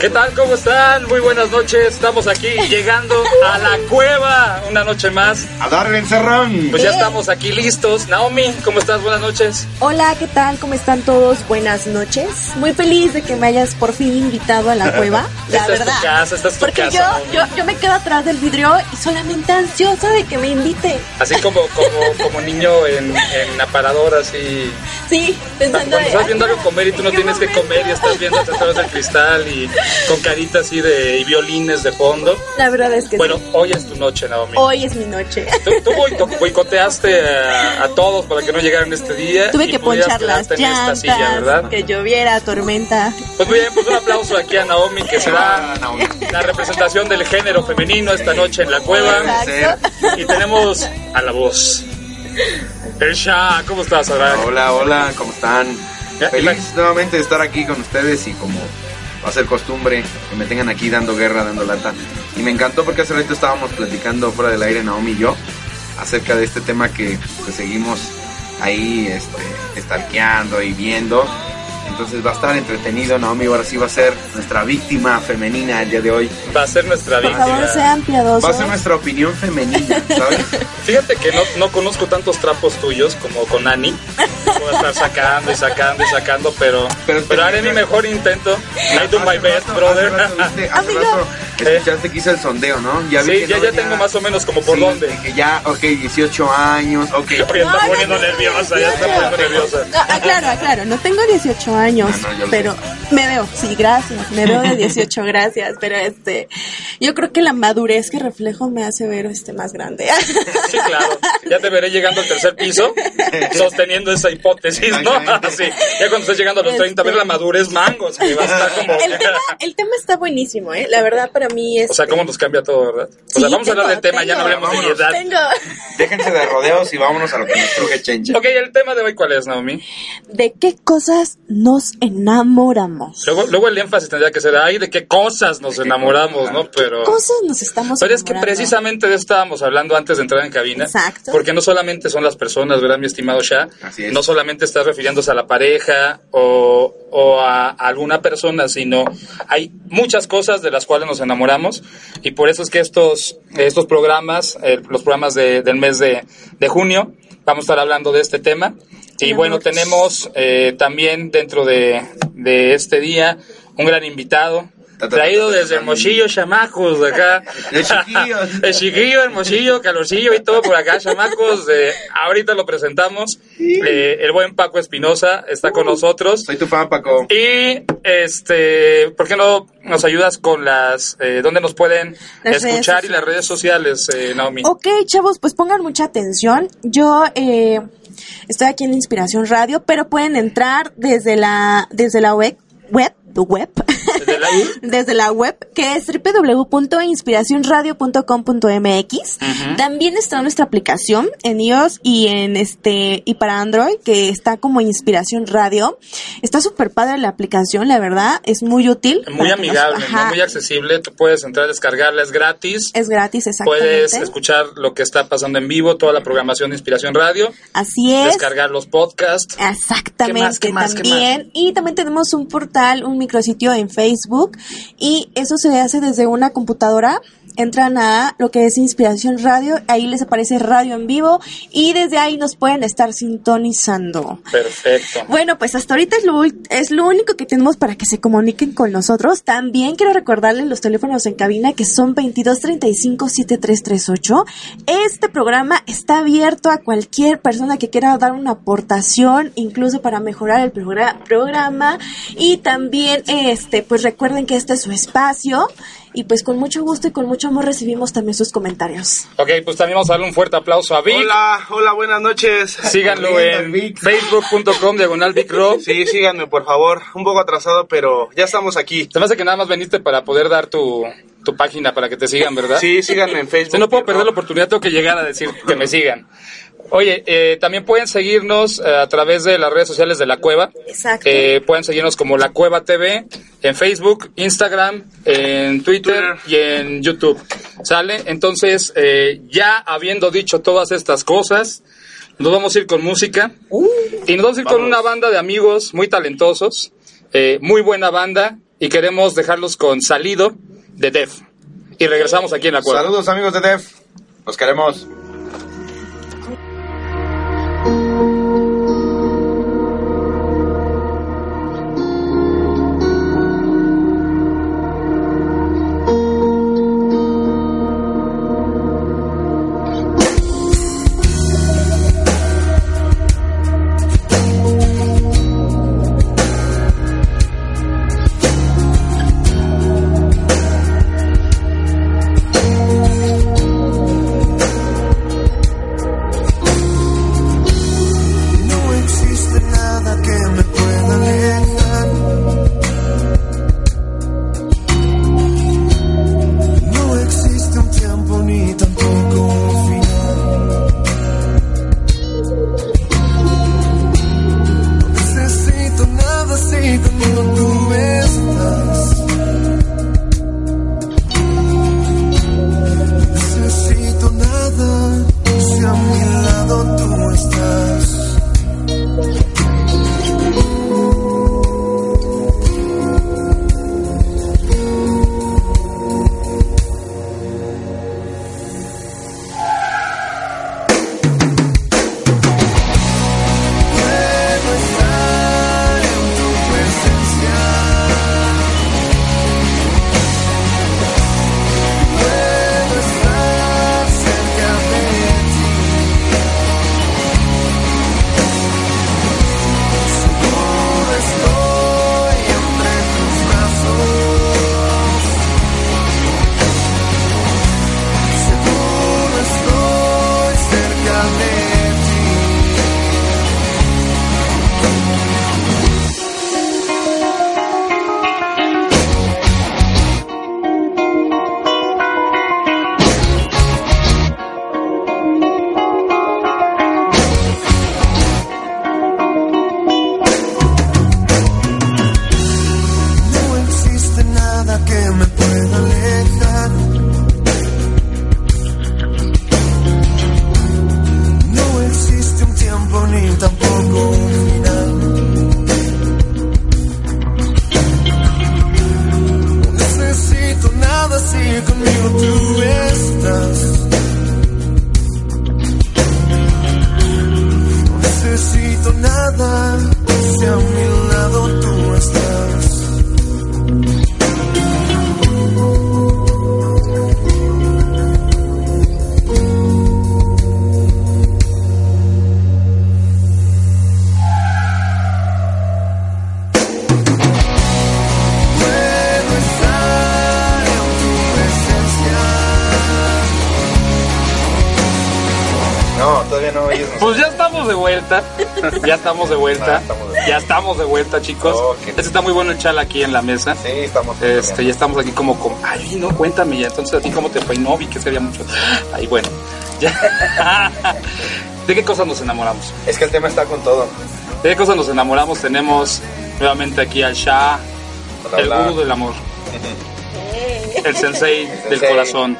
¿Qué tal? ¿Cómo están? Muy buenas noches. Estamos aquí llegando a la cueva una noche más. A darle encerrón. Pues ya estamos aquí listos. Naomi, ¿cómo estás? Buenas noches. Hola, ¿qué tal? ¿Cómo están todos? Buenas noches. Muy feliz de que me hayas por fin invitado a la cueva. La esta verdad. es tu casa, esta es tu Porque casa. yo, yo, yo me quedo atrás del vidrio y solamente ansiosa de que me invite. Así como, como, como niño en, en aparador, así. Sí, pensando Cuando estás viendo "Ay, algo comer y tú no ¿en qué tienes que momento?" comer y estás viendo a través del cristal y con carita así de y violines de fondo. La verdad es que Bueno, sí. hoy es tu noche, Naomi. Hoy es mi noche. Tú, tú boico- boicoteaste a, a todos para que no llegaran este día. Tuve y que ponchar las quedarte en esta llantas, silla, ¿verdad? que lloviera, tormenta. Pues muy bien, pues un aplauso aquí a Naomi, que será Naomi. la representación del género femenino esta noche en la cueva. Exacto. Y tenemos a la voz. Elsha, ¿cómo estás, Abraham? Hola, hola, ¿cómo están? Feliz nuevamente de estar aquí con ustedes y como va a ser costumbre que me tengan aquí dando guerra, dando lata. Y me encantó porque hace rato estábamos platicando fuera del aire Naomi y yo acerca de este tema que pues, seguimos ahí este, stalkeando y viendo. Entonces va a estar entretenido, Naomi ahora sí va a ser nuestra víctima femenina el día de hoy. Va a ser nuestra Por favor, víctima. sean piadosos. Va a ser nuestra opinión femenina, ¿sabes? Fíjate que no, no conozco tantos trapos tuyos como con Ani. Puedo estar sacando y sacando y sacando, pero, Pero pero, haré mi mejor intento. I do my best, rato- brother. Hace rato, viste, hace Amigo. rato escuchaste que hice el sondeo, ¿no? vi Sí, que ya, no ya tengo más o menos como por Sí, dónde. de Que ya, ok, 18 años, ok. Oye, está poniendo nerviosa, ya está 18. poniendo nerviosa. No, aclaro, aclaro, no tengo 18 años, Ah, no, pero me veo, sí, gracias, me veo de 18, gracias, pero este, yo creo que la madurez que reflejo me hace ver este más grande. Sí, claro. Ya te veré llegando al tercer piso, sosteniendo esa hipótesis, ¿no? Exactamente. Sí. Ya cuando estés llegando a los 30, ver la madurez mangos, que va a estar como... El tema, el tema está buenísimo, ¿eh? La verdad para mí es... O sea, cómo nos cambia todo, ¿verdad? O Sí, sea, vamos a hablar tengo, del tema, ya no tengo. hablemos de mi Vámonos. edad. Tengo... Déjense de rodeos y vámonos a lo que nos truje chencha. Ok, el tema de hoy, ¿cuál es, Naomi? ¿De qué cosas nos enamoramos? Luego, luego el énfasis tendría que ser, ay, de qué cosas nos enamoramos, ¿no? Pero... Cosas nos estamos Pero es que precisamente de eso estábamos hablando antes de entrar en cabina. Exacto. Porque no solamente son las personas, ¿verdad, mi estimado Shah? Así es. No solamente estás refiriéndose a la pareja o, o a alguna persona, sino hay muchas cosas de las cuales nos enamoramos. Y por eso es que estos, estos programas, eh, los programas de- del mes de, de junio, vamos a estar hablando de este tema. Y bueno, tenemos eh, también dentro de, de este día un gran invitado. Ta, ta, Traído desde. Hermosillo, chamacos, de acá. De chiquillos. El chiquillo, hermosillo, calorcillo y todo por acá, chamacos. Eh, ahorita lo presentamos. Eh, el buen Paco Espinosa está con nosotros. Soy tu fan, Paco. Y, este, ¿por qué no nos ayudas con las, eh, dónde nos pueden Las escuchar y las redes sociales, eh, Naomi? Ok, chavos, pues pongan mucha atención. Yo eh, estoy aquí en Inspiración Radio, pero pueden entrar desde la desde la web web web Desde la- desde la web que es www.inspiracionradio.com.mx. También está nuestra aplicación en iOS y en este y para Android que está como Inspiración Radio. Está súper padre la aplicación, la verdad, es muy útil. Muy nos- amigable, muy accesible. Tú puedes entrar a descargarla, es gratis. Es gratis, exactamente. Puedes escuchar lo que está pasando en vivo, toda la programación de Inspiración Radio, Así es. descargar los podcasts. Exactamente, ¿Qué más, qué más, qué también. Y también tenemos un portal, un micrositio en Facebook. Y eso se hace desde una computadora. Entran a lo que es Inspiración Radio, ahí les aparece radio en vivo y desde ahí nos pueden estar sintonizando. Perfecto. Bueno, pues hasta ahorita es lo, es lo único que tenemos para que se comuniquen con nosotros. También quiero recordarles los teléfonos en cabina que son 2235-7338. Este programa está abierto a cualquier persona que quiera dar una aportación, incluso para mejorar el progra- programa. Y también, este, pues recuerden que este es su espacio. Y pues con mucho gusto y con mucho amor recibimos también sus comentarios. Ok, pues también vamos a darle un fuerte aplauso a Vic. Hola, hola, buenas noches. Síganlo en facebook.com diagonal Vic. Sí, síganme por favor. Un poco atrasado, pero ya estamos aquí. Se me hace que nada más veniste para poder dar tu, tu página para que te sigan, ¿verdad? Sí, síganme en Facebook. Si no puedo perder la oportunidad, tengo que llegar a decir que me sigan. Oye, eh, también pueden seguirnos eh, a través de las redes sociales de La Cueva. Exacto. Eh, pueden seguirnos como La Cueva TV en Facebook, Instagram, en Twitter, Twitter. y en YouTube. ¿Sale? Entonces, eh, ya habiendo dicho todas estas cosas, nos vamos a ir con música. y nos vamos a ir con una banda de amigos muy talentosos, eh, muy buena banda, y queremos dejarlos con Salido de Def. Y regresamos aquí en la cueva. Saludos amigos de Def. Los queremos. Nada si conmigo vuelta. Ya estamos de vuelta. Ah, estamos de vuelta. Ya estamos de vuelta, chicos. Oh, Este está muy bueno el chal aquí en la mesa. Sí, estamos. Este, ya estamos aquí como con, ay, no, cuéntame ya, entonces a ti cómo te fue, no vi que sería mucho. Ay, bueno, ya. ¿De qué cosas nos enamoramos? Es que el tema está con todo. ¿De qué cosas nos enamoramos? Tenemos nuevamente aquí al Shah, el hablar. gurú del amor, el sensei del sensei. corazón.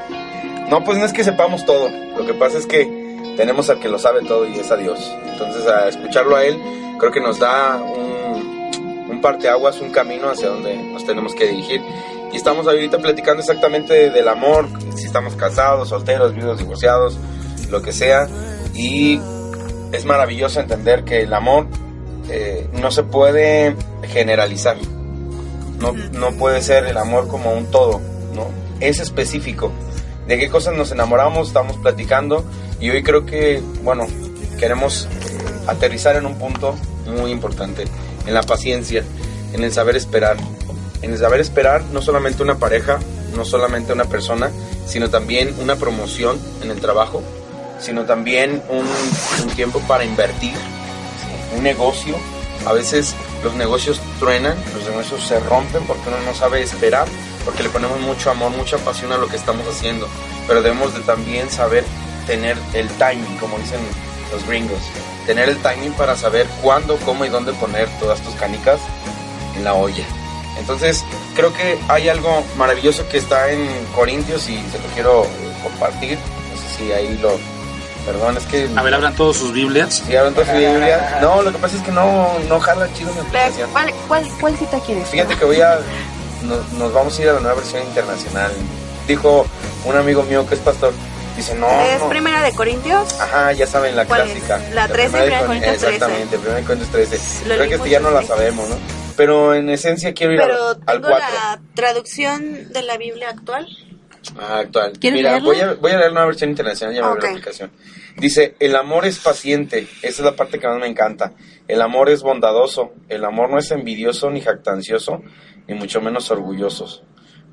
No, pues no es que sepamos todo. Lo que pasa es que tenemos al que lo sabe todo y es a Dios. Entonces, a escucharlo a Él, creo que nos da un, un parteaguas, un camino hacia donde nos tenemos que dirigir. Y estamos ahorita platicando exactamente del amor, si estamos casados, solteros, viudos, divorciados, lo que sea. Y es maravilloso entender que el amor eh, no se puede generalizar. No, no puede ser el amor como un todo, ¿no? Es específico. De qué cosas nos enamoramos, estamos platicando y hoy creo que, bueno, queremos eh, aterrizar en un punto muy importante, en la paciencia, en el saber esperar. En el saber esperar no solamente una pareja, no solamente una persona, sino también una promoción en el trabajo, sino también un, tiempo para invertir, un negocio. A veces los negocios truenan, los negocios se rompen porque uno no sabe esperar, porque le ponemos mucho amor, mucha pasión a lo que estamos haciendo. Pero debemos de también saber tener el timing, como dicen los gringos, tener el timing para saber cuándo, cómo y dónde poner todas tus canicas en la olla. Entonces, creo que hay algo maravilloso que está en Corintios y se lo quiero compartir. No sé si ahí lo... Perdón, es que... A ver, abran todos sus Biblias. Si abren toda su Biblia. No, lo que pasa es que no, no jala chido mi aplicación. ¿Cuál, cuál, cuál cita quieres? Fíjate que voy a... nos, nos vamos a ir a la nueva versión internacional. Dijo un amigo mío que es pastor, dice, no, ¿Es no. primera de Corintios? Ajá, ya saben la ¿Cuál es? clásica. La 13, primera de Primera de Cor- Corintios 13. Exactamente, primera de Corintios 13. Lo Creo que este ya no la sabemos, ¿no? Pero en esencia quiero ir Pero al, al tengo 4. la traducción de la Biblia actual. Ah, actual. ¿Quieres Mira, leerla? voy a, voy a leer una versión internacional, ya me abrí Ok. la aplicación. Dice, el amor es paciente, esa es la parte que más me encanta. El amor es bondadoso, el amor no es envidioso ni jactancioso, ni mucho menos orgulloso.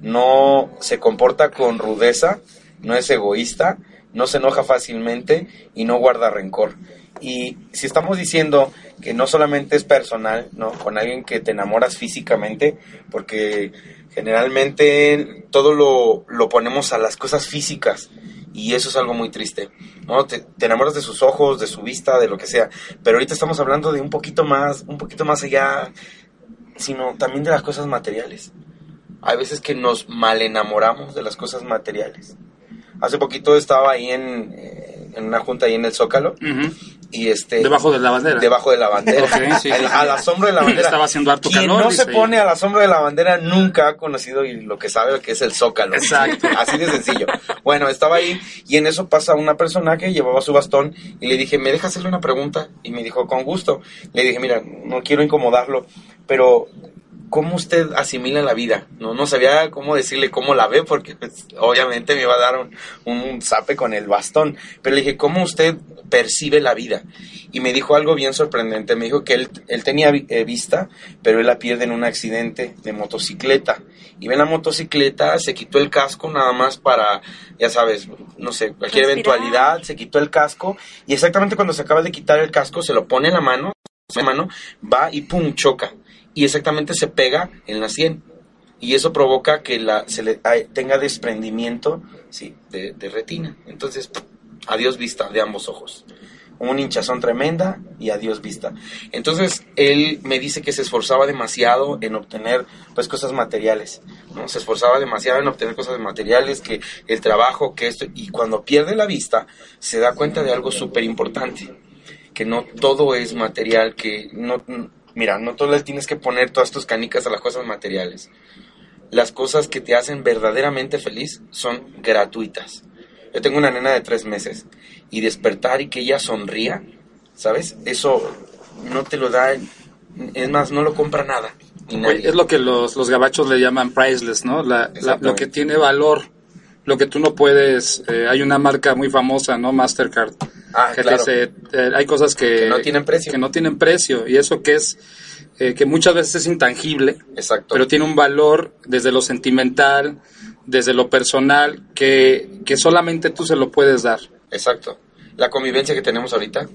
No se comporta con rudeza, no es egoísta, no se enoja fácilmente y no guarda rencor. Y si estamos diciendo que no solamente es personal, ¿no? Con alguien que te enamoras físicamente, porque generalmente todo lo, lo ponemos a las cosas físicas y eso es algo muy triste, ¿no? Te, enamoras de sus ojos, de su vista, de lo que sea, pero ahorita estamos hablando de un poquito más, un poquito más allá, sino también de las cosas materiales. Hay veces que nos mal enamoramos de las cosas materiales. Hace poquito estaba ahí en, eh, en una junta ahí en el Zócalo y este Debajo de la bandera. debajo de la bandera. Ok, sí, sí, a, sí. la sombra de la bandera. Estaba haciendo harto quien calor, no se pone a la sombra de la bandera nunca ha conocido y lo que sabe lo que es el zócalo. Exacto. así de sencillo. Bueno estaba ahí y en eso pasa una persona que llevaba su bastón y le dije me deja hacerle una pregunta y me dijo con gusto. Le dije mira no quiero incomodarlo pero ¿Cómo usted asimila la vida? No, no sabía cómo decirle cómo la ve, porque pues, obviamente me iba a dar un, un zape con el bastón. Pero le dije, ¿cómo usted percibe la vida? Y me dijo algo bien sorprendente. Me dijo que él, él tenía eh, vista, pero él la pierde en un accidente de motocicleta. Y ve la motocicleta, se quitó el casco nada más para, ya sabes, no sé, cualquier Respirar. eventualidad, se quitó el casco. Y exactamente cuando se acaba de quitar el casco, se lo pone en la mano, en la mano, va y pum, choca. Y exactamente se pega en la sien. Y eso provoca que la, se le tenga desprendimiento sí, de, de retina. Entonces, adiós vista de ambos ojos. Un hinchazón tremenda y adiós vista. Entonces, él me dice que se esforzaba demasiado en obtener pues cosas materiales. ¿no? Se esforzaba demasiado en obtener cosas materiales, que el trabajo, que esto. Y cuando pierde la vista, se da cuenta de algo súper importante. Que no todo es material, que no... Mira, no todo le tienes que poner todas tus canicas a las cosas materiales las cosas que te hacen verdaderamente feliz son gratuitas. Yo tengo una nena de tres meses y despertar y que ella sonría, ¿sabes? Eso no te lo da, es más, no lo compra nada. Es lo que los, los gabachos le llaman priceless, ¿no? La- la- Exactamente. lo que tiene valor, lo que tú no puedes. eh, hay una marca muy famosa, ¿no? Mastercard. Ah, que te claro. dice, eh, hay cosas que, Que no tienen precio. Que no tienen precio. Y eso que es, eh, que muchas veces es intangible, Exacto. pero tiene un valor desde lo sentimental, desde lo personal, que, que solamente tú se lo puedes dar. Exacto. La convivencia que tenemos ahorita,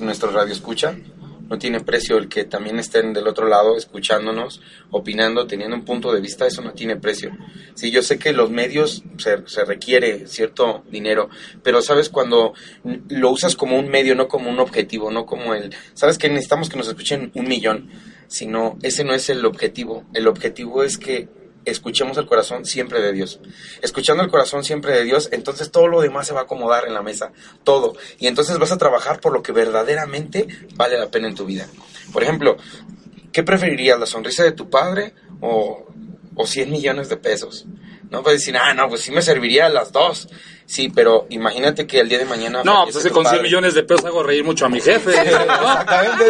nuestro radio escucha, no tiene precio. El que también estén del otro lado escuchándonos, opinando, teniendo un punto de vista, eso no tiene precio. Sí, yo sé que los medios se, se requiere cierto dinero, pero sabes cuando lo usas como un medio, no como un objetivo, no como el... Sabes que necesitamos que nos escuchen un millón, sino ese no es el objetivo. El objetivo es que escuchemos el corazón siempre de Dios. Escuchando el corazón siempre de Dios, entonces todo lo demás se va a acomodar en la mesa, todo. Y entonces vas a trabajar por lo que verdaderamente vale la pena en tu vida. Por ejemplo, ¿qué preferirías, la sonrisa de tu padre o, o 100 millones de pesos? No puedes decir, ah, no, pues sí me serviría las dos. Sí, pero imagínate que el día de mañana... No, pues con 100 padre. millones de pesos hago reír mucho a mi jefe. Exactamente.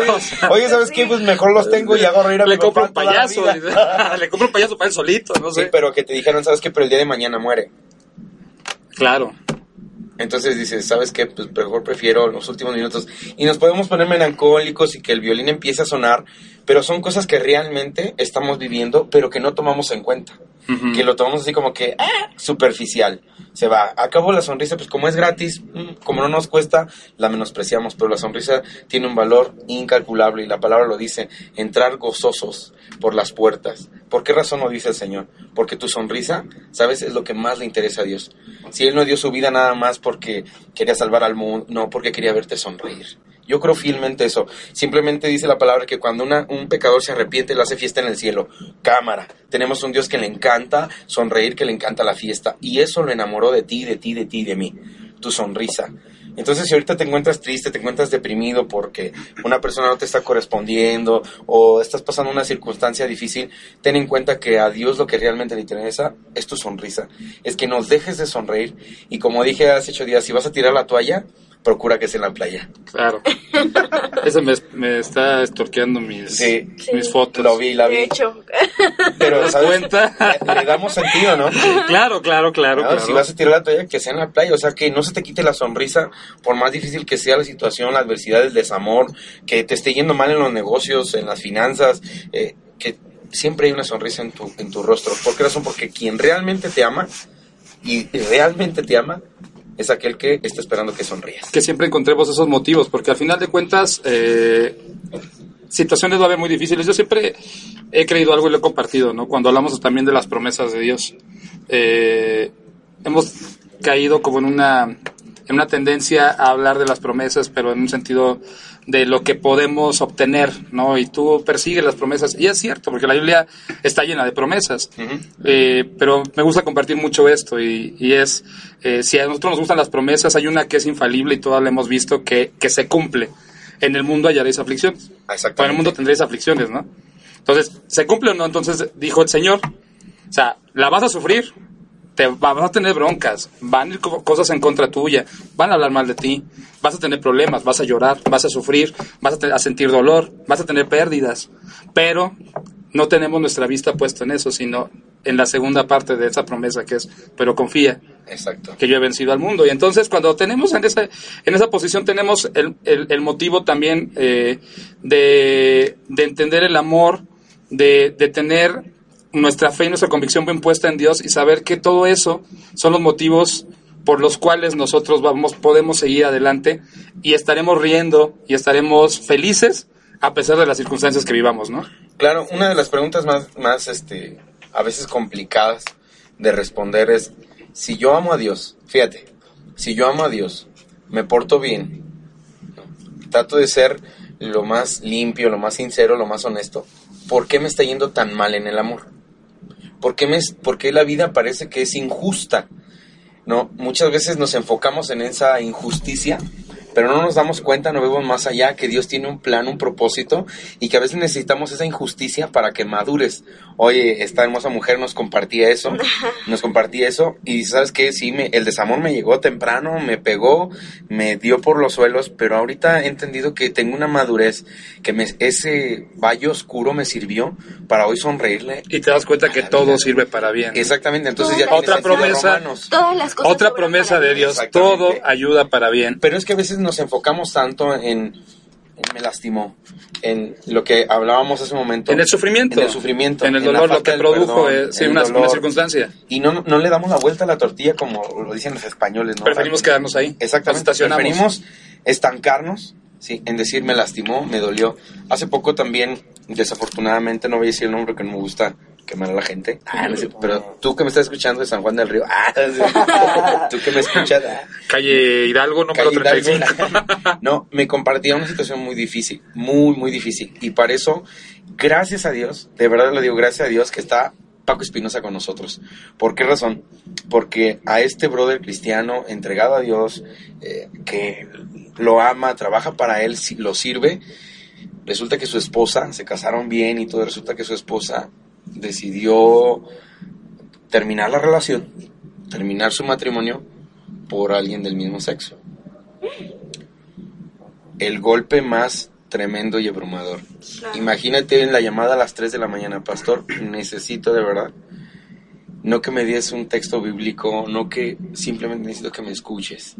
Oye, ¿sabes qué? Pues mejor los tengo y hago reír a Le mi compro papá un payaso. Le compro un payaso para él solito, no Sí, pero que te dijeron, ¿sabes qué? Pero el día de mañana muere. Claro. Entonces dices, ¿sabes qué? Pues mejor prefiero los últimos minutos. Y nos podemos poner melancólicos y que el violín empiece a sonar, pero son cosas que realmente estamos viviendo, pero que no tomamos en cuenta. Que lo tomamos así como que, ah, superficial. Se va. Acabo la sonrisa, pues como es gratis, mm, como no nos cuesta, la menospreciamos. Pero la sonrisa tiene un valor incalculable y la palabra lo dice, entrar gozosos por las puertas. ¿Por qué razón lo dice el Señor? Porque tu sonrisa, ¿sabes? Es lo que más le interesa a Dios. Si Él no dio su vida nada más porque quería salvar al mundo, no, porque quería verte sonreír. Yo creo fielmente eso. Simplemente dice la palabra que cuando un pecador se arrepiente, le hace fiesta en el cielo. Cámara. Tenemos un Dios que le encanta sonreír, que le encanta la fiesta. Y eso lo enamoró de ti, de ti, de ti, de mí. Tu sonrisa. Entonces, si ahorita te encuentras triste, te encuentras deprimido porque una persona no te está correspondiendo o estás pasando una circunstancia difícil, ten en cuenta que a Dios lo que realmente le interesa es tu sonrisa. Es que nos dejes de sonreír. Y como dije hace ocho días, si vas a tirar la toalla, procura que sea en la playa. Claro. Ese me, me está estorqueando mis, Sí. mis fotos. Lo vi, la vi. De hecho, Pero, ¿Te das ¿sabes? cuenta? Le, le damos sentido, ¿no? Claro, claro, claro. ¿no? claro. Si vas a tirar la toalla, que sea en la playa. O sea, que no se te quite la sonrisa, por más difícil que sea la situación, la adversidad, el desamor, que te esté yendo mal en los negocios, en las finanzas, eh, que siempre hay una sonrisa en tu, en tu rostro. ¿Por qué razón? Porque quien realmente te ama y realmente te ama es aquel que está esperando que sonrías. que siempre encontremos esos motivos, porque al final de cuentas, eh, situaciones va a haber muy difíciles. Yo siempre he creído algo y lo he compartido, ¿no? Cuando hablamos también de las promesas de Dios, eh, hemos caído como en una, en una tendencia a hablar de las promesas, pero en un sentido de lo que podemos obtener, ¿no? Y tú persigues las promesas, y es cierto, porque la Biblia está llena de promesas. Eh, pero me gusta compartir mucho esto y, y es, eh, si a nosotros nos gustan las promesas, hay una que es infalible y todas la hemos visto que, que se cumple. En el mundo hallaréis aflicciones. En el mundo tendréis aflicciones, ¿no? Entonces, ¿se cumple o no? Entonces dijo el Señor, o sea, la vas a sufrir, te va- vas a tener broncas, van a ir co- cosas en contra tuya, van a hablar mal de ti, vas a tener problemas, vas a llorar, vas a sufrir, vas a, sentir dolor, vas a tener pérdidas, pero no tenemos nuestra vista puesta en eso, sino en la segunda parte de esa promesa que es, pero confía Exacto. que yo he vencido al mundo. Y entonces cuando tenemos en esa, en esa posición tenemos el, el- el motivo también eh, de, de entender el amor, de, de tener nuestra fe y nuestra convicción bien puesta en Dios y saber que todo eso son los motivos por los cuales nosotros vamos, podemos seguir adelante y estaremos riendo y estaremos felices a pesar de las circunstancias que vivamos, ¿no? Claro, una de las preguntas más, más este, a veces complicadas de responder es, si yo amo a Dios, fíjate, si yo amo a Dios, me porto bien, trato de ser lo más limpio, lo más sincero, lo más honesto, ¿por qué me está yendo tan mal en el amor? ¿Por qué, me, por qué la vida parece que es injusta? ¿no? Muchas veces nos enfocamos en esa injusticia, pero no nos damos cuenta, no vemos más allá, que Dios tiene un plan, un propósito, y que a veces necesitamos esa injusticia para que madures. Oye, esta hermosa mujer nos compartía eso, nos compartía eso, y sabes que sí, me, el desamor me llegó temprano, me pegó, me dio por los suelos, pero ahorita he entendido que tengo una madurez, que me, ese valle oscuro me sirvió para hoy sonreírle. Y te das cuenta que todo sirve para bien. Exactamente, entonces ya Otra promesa. Todas las cosas. Otra promesa de. Dios, todo ayuda para bien. Pero es que a veces nos enfocamos tanto en, me lastimó, en lo que hablábamos hace un momento. En el sufrimiento. En el sufrimiento. En el dolor, lo que produjo perdón, eh, sí, una, dolor. una circunstancia. Y no, no le damos la vuelta a la tortilla como lo dicen los españoles, ¿no? Preferimos quedarnos ahí. Exactamente. Preferimos estancarnos, sí, en decir me lastimó, me dolió. Hace poco también, desafortunadamente, no voy a decir el nombre que no me gusta quemar a la gente. Ah, no cierto, pero tú que me estás escuchando de San Juan del Río, ah, tú que me escuchas, ah, Calle Hidalgo, número Calle 35. Hidalgo. no, me compartía una situación muy difícil, muy, muy difícil. Y para eso, gracias a Dios, de verdad le digo gracias a Dios que está Paco Espinosa con nosotros. ¿Por qué razón? Porque a este brother cristiano entregado a Dios, eh, que lo ama, trabaja para él, lo sirve, resulta que su esposa, se casaron bien y todo, resulta que su esposa decidió terminar la relación, terminar su matrimonio por alguien del mismo sexo. El golpe más tremendo y abrumador. Claro. Imagínate en la llamada a las 3 de la mañana, pastor, necesito de verdad, no que me des un texto bíblico, no que simplemente necesito que me escuches.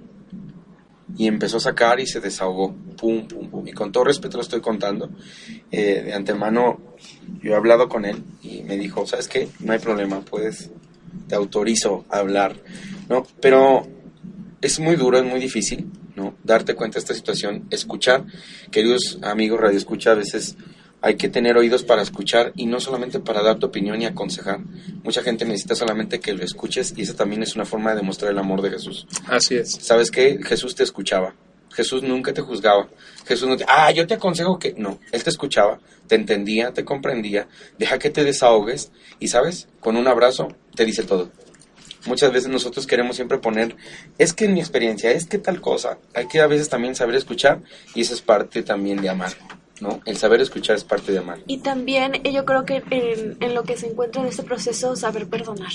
Y empezó a sacar y se desahogó, pum, pum, pum. Y con todo respeto lo estoy contando, eh, de antemano yo he hablado con él y me dijo, ¿sabes qué? No hay problema, puedes, te autorizo a hablar, ¿no? Pero es muy duro, es muy difícil, ¿no? Darte cuenta de esta situación, escuchar, queridos amigos Radio Escucha, a veces hay que tener oídos para escuchar y no solamente para dar tu opinión y aconsejar. Mucha gente necesita solamente que lo escuches y esa también es una forma de demostrar el amor de Jesús. Así es. ¿Sabes qué? Jesús te escuchaba. Jesús nunca te juzgaba. Jesús no te... Ah, yo te aconsejo que... No, Él te escuchaba, te entendía, te comprendía, deja que te desahogues y, ¿sabes? Con un abrazo te dice todo. Muchas veces nosotros queremos siempre poner, es que en mi experiencia, es que tal cosa. Hay que a veces también saber escuchar y eso es parte también de amar, ¿no? El saber escuchar es parte de amar. Y también eh, yo creo que en, en lo que se encuentra en este proceso, saber perdonar.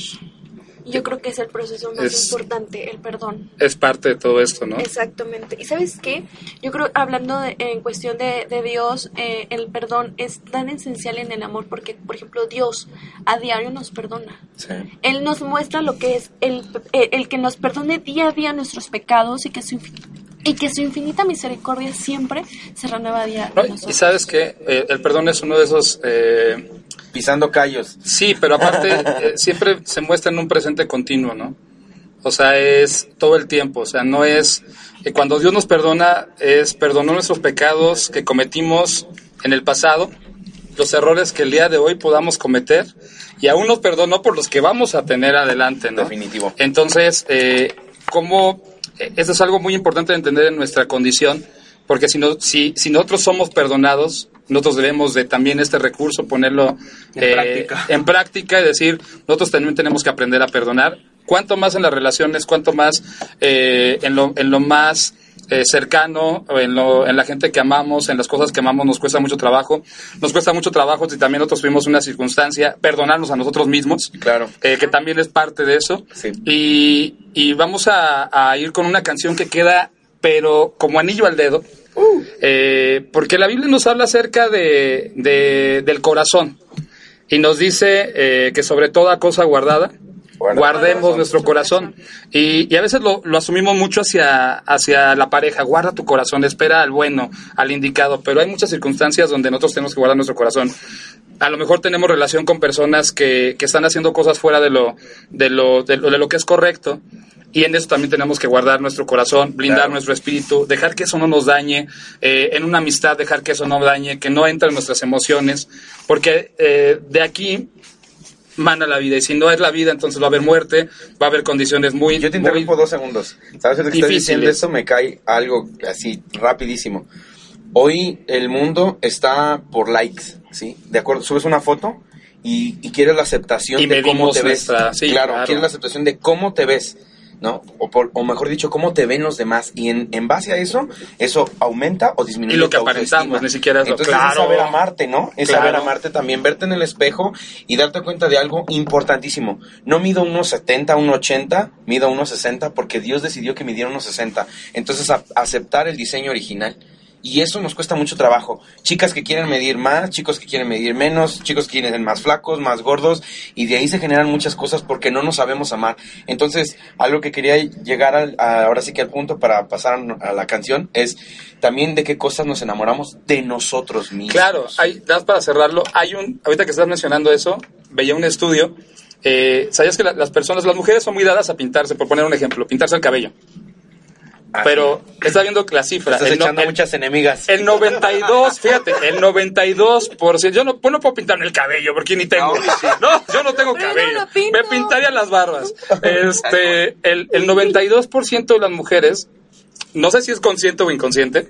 Yo creo que es el proceso más Es- importante, el perdón. Es parte de todo esto, ¿no? Exactamente. ¿Y sabes qué? Yo creo, hablando de- en cuestión de, de Dios, eh, el perdón es tan esencial en el amor porque, por ejemplo, Dios a diario nos perdona. Sí. Él nos muestra lo que es el, el, el que nos perdone día a día nuestros pecados y que su, y que su infinita misericordia siempre se renueva a día ¿No? a Y sabes que el perdón es uno de esos... eh, Pisando callos. Sí, pero aparte eh, siempre se muestra en un presente continuo, ¿no? O sea, es todo el tiempo, o sea, no es... eh, cuando Dios nos perdona, es perdonó nuestros pecados que cometimos en el pasado, los errores que el día de hoy podamos cometer, y aún nos perdonó por los que vamos a tener adelante, ¿no? Definitivo. Entonces, eh, ¿cómo...? Eh, Eso es algo muy importante de entender en nuestra condición, porque si, no, si, si nosotros somos perdonados, nosotros debemos de también este recurso ponerlo En eh, práctica. en práctica y decir, nosotros también tenemos que aprender a perdonar. Cuanto más en las relaciones, cuanto más eh, en, lo, en lo más eh, cercano, en, lo, en la gente que amamos, en las cosas que amamos, nos cuesta mucho trabajo. Nos cuesta mucho trabajo si también nosotros tuvimos una circunstancia, perdonarnos a nosotros mismos, Claro. eh, que también es parte de eso. Sí. Y, y vamos a, a ir con una canción que queda, pero como anillo al dedo. Eh, porque la Biblia nos habla acerca de, de- del corazón y nos dice eh, que sobre toda cosa guardada Guarda- guardemos nuestro corazón. Y, y a veces lo, lo asumimos mucho hacia, hacia la pareja. Guarda tu corazón espera al bueno al indicado. Pero hay muchas circunstancias donde nosotros tenemos que guardar nuestro corazón. A lo mejor tenemos relación con personas que, que están haciendo cosas fuera de lo, de lo, de lo, de lo que es correcto. Y en eso también tenemos que guardar nuestro corazón, blindar Claro. nuestro espíritu, dejar que eso no nos dañe, eh, en una amistad dejar que eso no dañe, que no entre en nuestras emociones, porque eh, de aquí mana la vida y si no es la vida entonces va a haber muerte, va a haber condiciones muy... Yo te muy- interrumpo dos segundos. ¿Sabes lo que estás difíciles. diciendo? Eso me cae algo así rapidísimo. Hoy el mundo está por likes, ¿sí? De acuerdo, subes una foto y, y quieres la aceptación Y de cómo te ves. nuestra- sí, claro, claro. quieres la aceptación de cómo te ves, ¿no? O, por- o mejor dicho, cómo te ven los demás. Y en, en base a eso, eso aumenta o disminuye Y lo que aparentamos, ni siquiera es lo- Entonces claro. es saber amarte, ¿no? Es Claro. saber amarte también, verte en el espejo y darte cuenta de algo importantísimo. No mido unos 70, unos 80, mido unos 60 porque Dios decidió que midiera unos 60. Entonces a- aceptar el diseño original. Y eso nos cuesta mucho trabajo. Chicas que quieren medir más, chicos que quieren medir menos, chicos que quieren ser más flacos, más gordos, y de ahí se generan muchas cosas porque no nos sabemos amar. Entonces, algo que quería llegar al- a- ahora sí que al punto para pasar a la canción es también de qué cosas nos enamoramos de nosotros mismos. Claro, hay, das para cerrarlo, hay un, ahorita que estás mencionando eso, veía un estudio, eh, ¿sabías que la- las personas, las mujeres son muy dadas a pintarse, por poner un ejemplo, pintarse el cabello? Pero está viendo la cifra. Estás el, no- echando el- muchas enemigas. el 92, fíjate, el 92%, yo no, pues no puedo pintarme el cabello porque ni tengo. No, yo no tengo Pero cabello. Me pintaría las barbas. Este, el, el 92% de las mujeres, no sé si es consciente o inconsciente,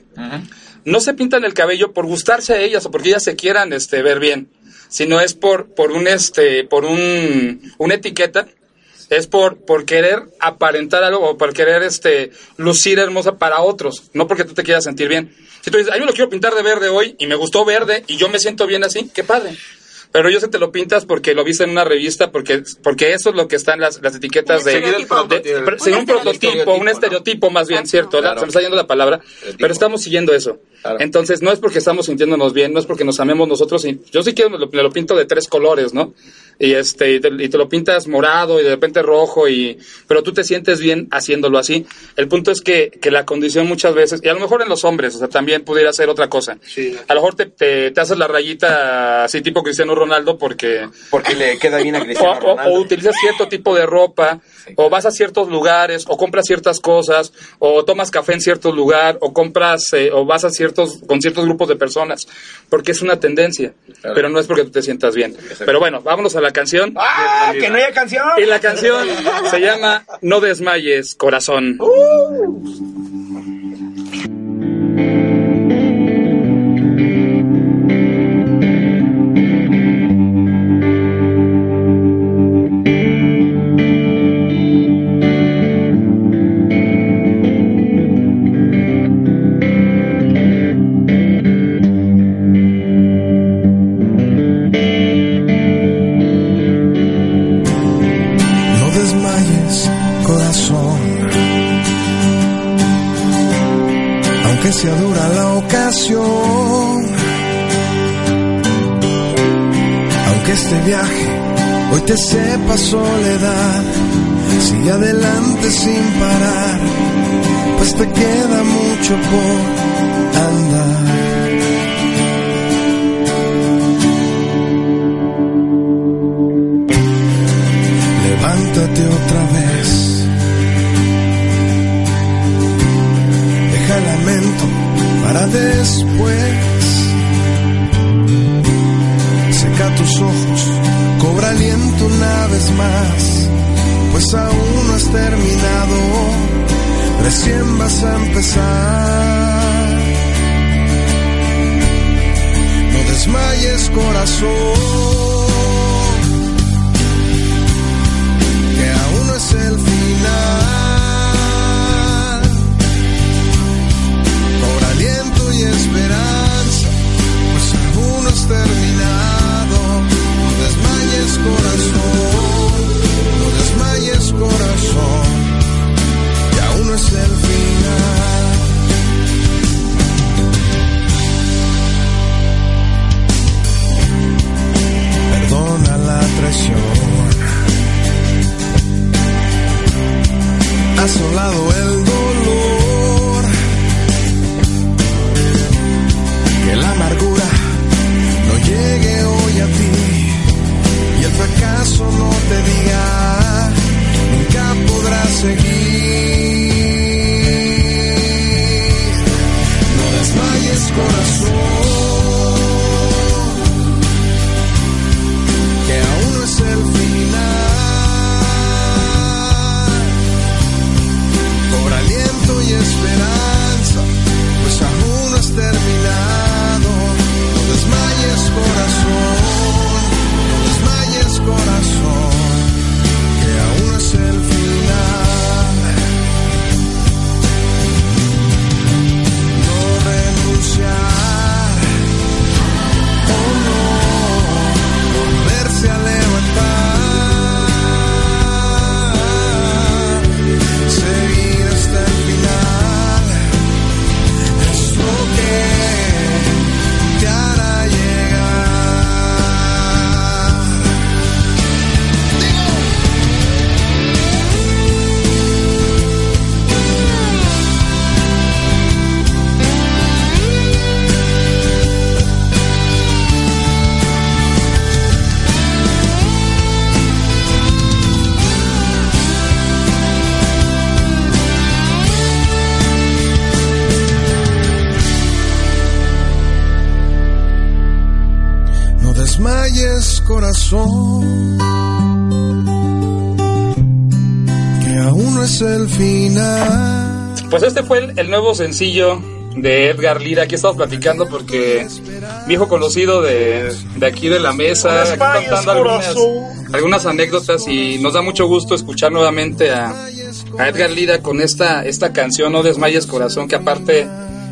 no se pintan el cabello por gustarse a ellas o porque ellas se quieran este, ver bien, sino es por, por un este, por un, una etiqueta, es por, por querer aparentar algo o por querer este, lucir hermosa para otros, no porque tú te quieras sentir bien. Si tú dices, ay, yo lo quiero pintar de verde hoy y me gustó verde y yo me siento bien así, qué padre. Pero yo sé que te lo pintas porque lo viste en una revista, porque, porque eso es lo que está en las, las etiquetas de... prototipo. Un un prototipo, estereotipo, un ¿no? estereotipo más bien, ¿cierto? Se me está yendo la palabra. Pero estamos siguiendo eso. Claro. Entonces, no es porque estamos sintiéndonos bien, no es porque nos amemos nosotros. y- Yo sí quiero, me lo, me lo pinto de tres colores, ¿no? Y, este, y te, y te lo pintas morado y de repente rojo, y, pero tú te sientes bien haciéndolo así. El punto es que, que la condición muchas veces, y a lo mejor en los hombres, o sea, también pudiera ser otra cosa. Sí. A lo mejor te, te, te haces la rayita así tipo Cristiano Ronaldo porque Porque le queda bien a o, Cristiano o- Ronaldo. o utilizas cierto tipo de ropa, o vas a ciertos lugares, o compras ciertas cosas, o tomas café en cierto lugar, o compras, eh, o vas a ciertos, con ciertos grupos de personas, porque es una tendencia, Claro. pero no es porque tú te sientas bien. Pero bueno, vámonos a la canción. ¡Ah! ¡Que no haya canción! Y la canción se llama No desmayes, corazón. sea te sepa soledad, sigue adelante sin parar, pues te queda mucho por andar. Levántate otra vez. Deja el lamento para después. Seca tus ojos, cobra aliento una vez más, pues aún no has terminado, recién vas a empezar. No desmayes corazón. que aún no es el final. Por aliento y esperanza, pues aún no es terminado. No desmayes corazón, no desmayes corazón, Desmayes corazón, que aún no es el final. Pues este fue el, el nuevo sencillo de Edgar Lira. Aquí estamos platicando porque mi hijo conocido de, de aquí de la mesa, aquí contando algunas, algunas anécdotas y nos da mucho gusto escuchar nuevamente a, a Edgar Lira con esta, esta canción, No desmayes corazón, que aparte,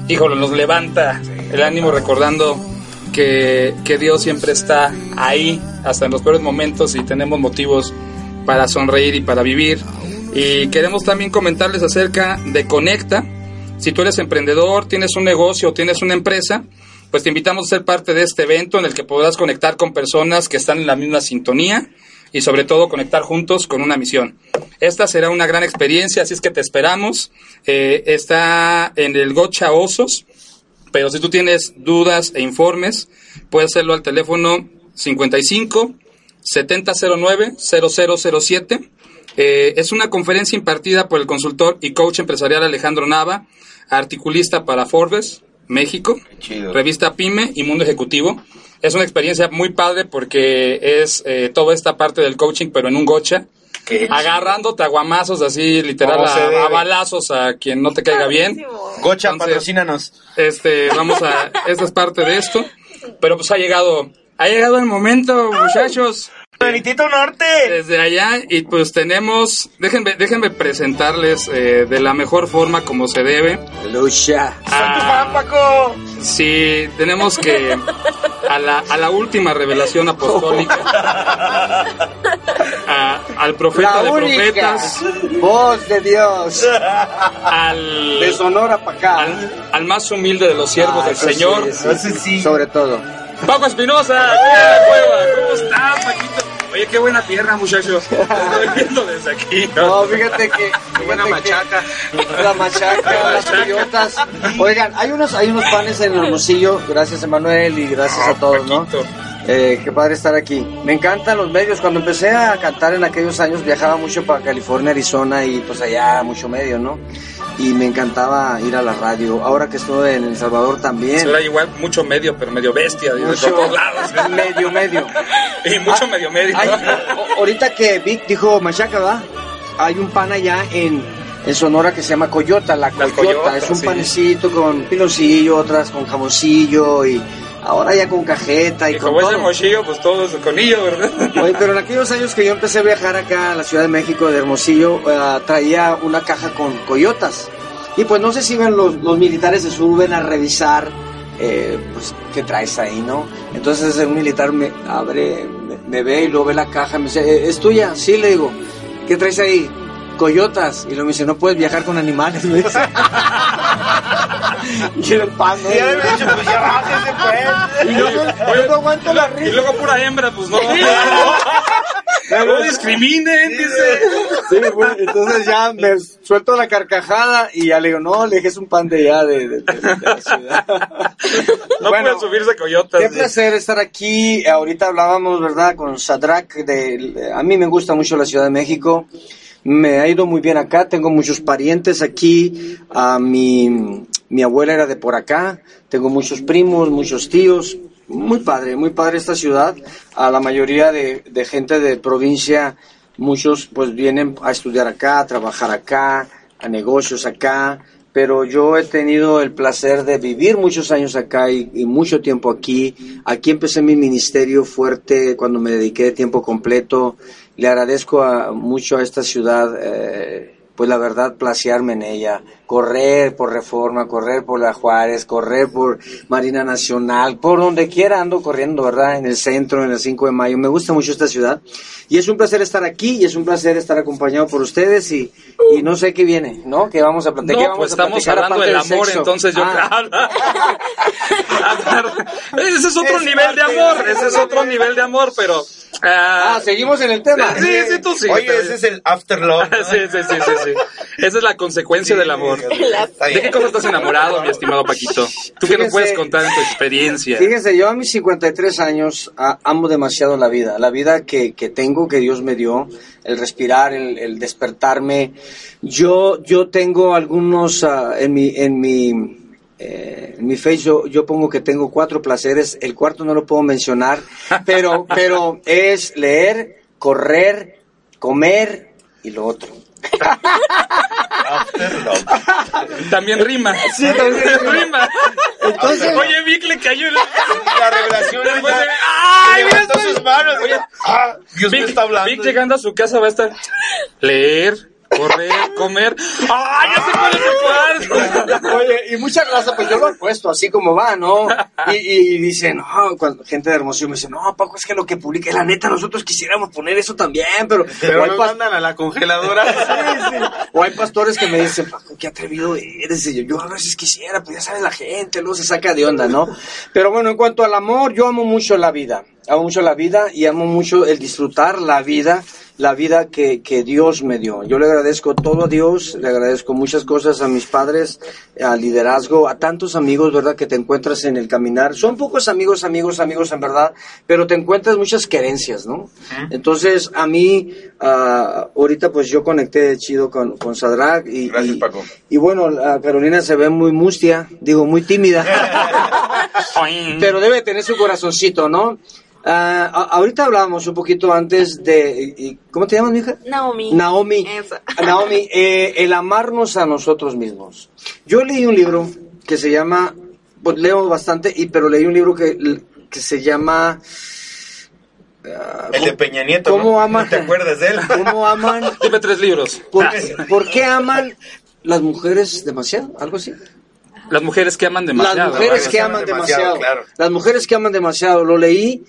híjole, nos levanta el ánimo recordando que, que Dios siempre está ahí, hasta en los peores momentos y tenemos motivos para sonreír y para vivir. Y queremos también comentarles acerca de Conecta. Si tú eres emprendedor, tienes un negocio, tienes una empresa, pues te invitamos a ser parte de este evento en el que podrás conectar con personas que están en la misma sintonía y sobre todo conectar juntos con una misión. Esta será una gran experiencia, así es que te esperamos. Eh, está en el Gocha Osos, pero si tú tienes dudas e informes, puedes hacerlo al teléfono 55 7009 0007. Eh, es una conferencia impartida por el consultor y coach empresarial Alejandro Nava, articulista para Forbes, México, chido. revista PyME y Mundo Ejecutivo. Es una experiencia muy padre porque es eh, toda esta parte del coaching, pero en un gocha. Qué Agarrándote a guamazos así, literal, a, a balazos a quien no te caiga bien. Gocha, Entonces, patrocínanos. Este, vamos a, esta es parte de esto. Pero pues ha llegado, ha llegado el momento, muchachos. Benitito Norte. Desde allá, y pues tenemos, déjenme, déjenme presentarles eh, de la mejor forma como se debe. Lucha. Ah, Paco. Sí, tenemos que a la, a la última revelación apostólica, a- al profeta La de única profetas, voz de Dios al, de Sonora para acá. al, al más humilde de los siervos Ah, del sí, Señor, eso sí, Sobre todo. Paco Espinosa. ¿Cómo estás, Paquito? Oye, qué buena tierra, muchachos. Estoy viendo desde aquí. No, fíjate que. Buena fíjate que machaca. La machaca, las coyotas. Oigan, hay unos, hay unos panes en Hermosillo. Gracias, Emanuel, y gracias a todos, ¿no? Eh, qué padre estar aquí. Me encantan los medios. Cuando empecé a cantar en aquellos años viajaba mucho para California, Arizona y pues allá mucho medio, ¿no? Y me encantaba ir a la radio. Ahora que estoy en El Salvador también. Será igual mucho medio, pero medio bestia, de todos lados. medio, medio. Y mucho Ah, medio medio. hay- ahorita que Vic dijo Machaca, ¿va? Hay un pan allá en, en Sonora que se llama Coyota, la Coyota. coyotas, es un sí. panecito con piloncillo, otras con jamoncillo y ahora ya con cajeta y, Y con como es de mochillo, pues todos con ello, ¿verdad? Oye, pero en aquellos años que yo empecé a viajar acá a la Ciudad de México, de Hermosillo, eh, traía una caja con coyotas. Y pues no sé si ven los, los militares se suben a revisar, eh, pues, qué traes ahí, ¿no? Entonces un militar me abre, me, me ve y luego ve la caja, me dice, "Eh, ¿es tuya? Sí, le digo, ¿qué traes ahí? Coyotas. Y luego me dice, no puedes viajar con animales, me dice. y el pan, ¿no? Había dicho, pues ya bájese, pues. Y yo, no- no aguanto la Y risa. luego pura hembra, pues no. No discriminen, dice. Sí, bueno, entonces ya me suelto la carcajada y ya le digo, no, le dije, es un pan de allá, de, de- de- de la ciudad. No Bueno, pueden subirse coyotas. Qué placer estar aquí. Ahorita hablábamos, ¿verdad?, con Sadrak. De, a mí me gusta mucho la Ciudad de México. Me ha ido muy bien acá. Tengo muchos parientes aquí. A mi, mi abuela era de por acá. Tengo muchos primos, muchos tíos. Muy padre, muy padre esta ciudad. A la mayoría de, de gente de provincia, muchos pues vienen a estudiar acá, a trabajar acá, a negocios acá pero yo he tenido el placer de vivir muchos años acá y, y mucho tiempo aquí. Aquí empecé mi ministerio fuerte cuando me dediqué de tiempo completo. Le agradezco a- mucho a esta ciudad, eh, pues la verdad, placearme en ella. Correr por Reforma, correr por la Juárez, correr por Marina Nacional, por donde quiera ando corriendo, ¿verdad? En el centro, en el 5 de mayo. Me gusta mucho esta ciudad. Y es un placer estar aquí y es un placer estar acompañado por ustedes y, y no sé qué viene, ¿no? Que vamos a platicar. No, ¿Qué vamos pues a estamos platicar hablando del del amor, sexo? entonces yo Ah. Ese es otro Es nivel de amor, ese es otro nivel de amor, pero... ah, Ah, seguimos en el tema. Sí, sí, tú sí. Oye, ese es el after love. ¿no? Sí, sí, sí, sí, sí. Esa es la consecuencia del amor. ¿De qué cosa estás enamorado, mi estimado Paquito? ¿Tú qué nos puedes contar en tu experiencia? Fíjense, yo a mis 53 años a- amo demasiado la vida, la vida que, que tengo, que Dios me dio, el respirar, el, el despertarme. Yo, yo tengo algunos ah, en mi, en mi, eh, en mi face yo, yo pongo que tengo cuatro placeres, el cuarto no lo puedo mencionar, pero, pero es leer, correr, comer y lo otro. También rima. Sí, también rima. Entonces- Oye, Vic le cayó el... La revelación Después de- la- ¡Ay, levantó sus manos. Oye, ah, Dios me Vic, está hablando. Vic llegando a su casa va a estar... Leer, correr, comer... ¡Ay, ya es el cuarto! Oye, y mucha raza, pues yo lo he puesto así como va, ¿no? Y, y dicen, no, cuando gente de Hermosillo me dice, no, Paco, es que lo que publica, la neta, nosotros quisiéramos poner eso también, pero... Pero o, hay nos pas- mandan a la congeladora. o hay pastores que me dicen, Paco, qué atrevido eres. Y yo, yo a veces quisiera, pues ya sabes, la gente luego se saca de onda, ¿no? Pero bueno, en cuanto al amor, yo amo mucho la vida. Amo mucho la vida y amo mucho el disfrutar la vida, la vida que, que Dios me dio. Yo le agradezco todo a Dios, le agradezco muchas cosas a mis padres, al liderazgo, a tantos amigos, ¿verdad?, que te encuentras en el caminar. Son pocos amigos, amigos, amigos en verdad, pero te encuentras muchas querencias, ¿no? Entonces, a mí, ah, ahorita pues yo conecté chido con, con Sadrach y, Gracias, y- Paco. y bueno, la Carolina se ve muy mustia, digo, muy tímida, pero debe tener su corazoncito, ¿no? Ah, a- ahorita hablábamos un poquito antes de... y- ¿Cómo te llamas, mija? Naomi. Naomi. Eso. Naomi, eh, el amarnos a nosotros mismos. Yo leí un libro que se llama, pues leo bastante, y, pero leí un libro que, que se llama... ah, El de Peña Nieto. ¿Cómo ¿no? aman? ¿Te acuerdas de él? ¿Cómo aman? Dime tres libros. ¿Por, por qué aman las mujeres demasiado? Algo así. Las mujeres que aman demasiado. Las mujeres que aman aman demasiado, demasiado. claro. Las mujeres que aman demasiado. Lo leí.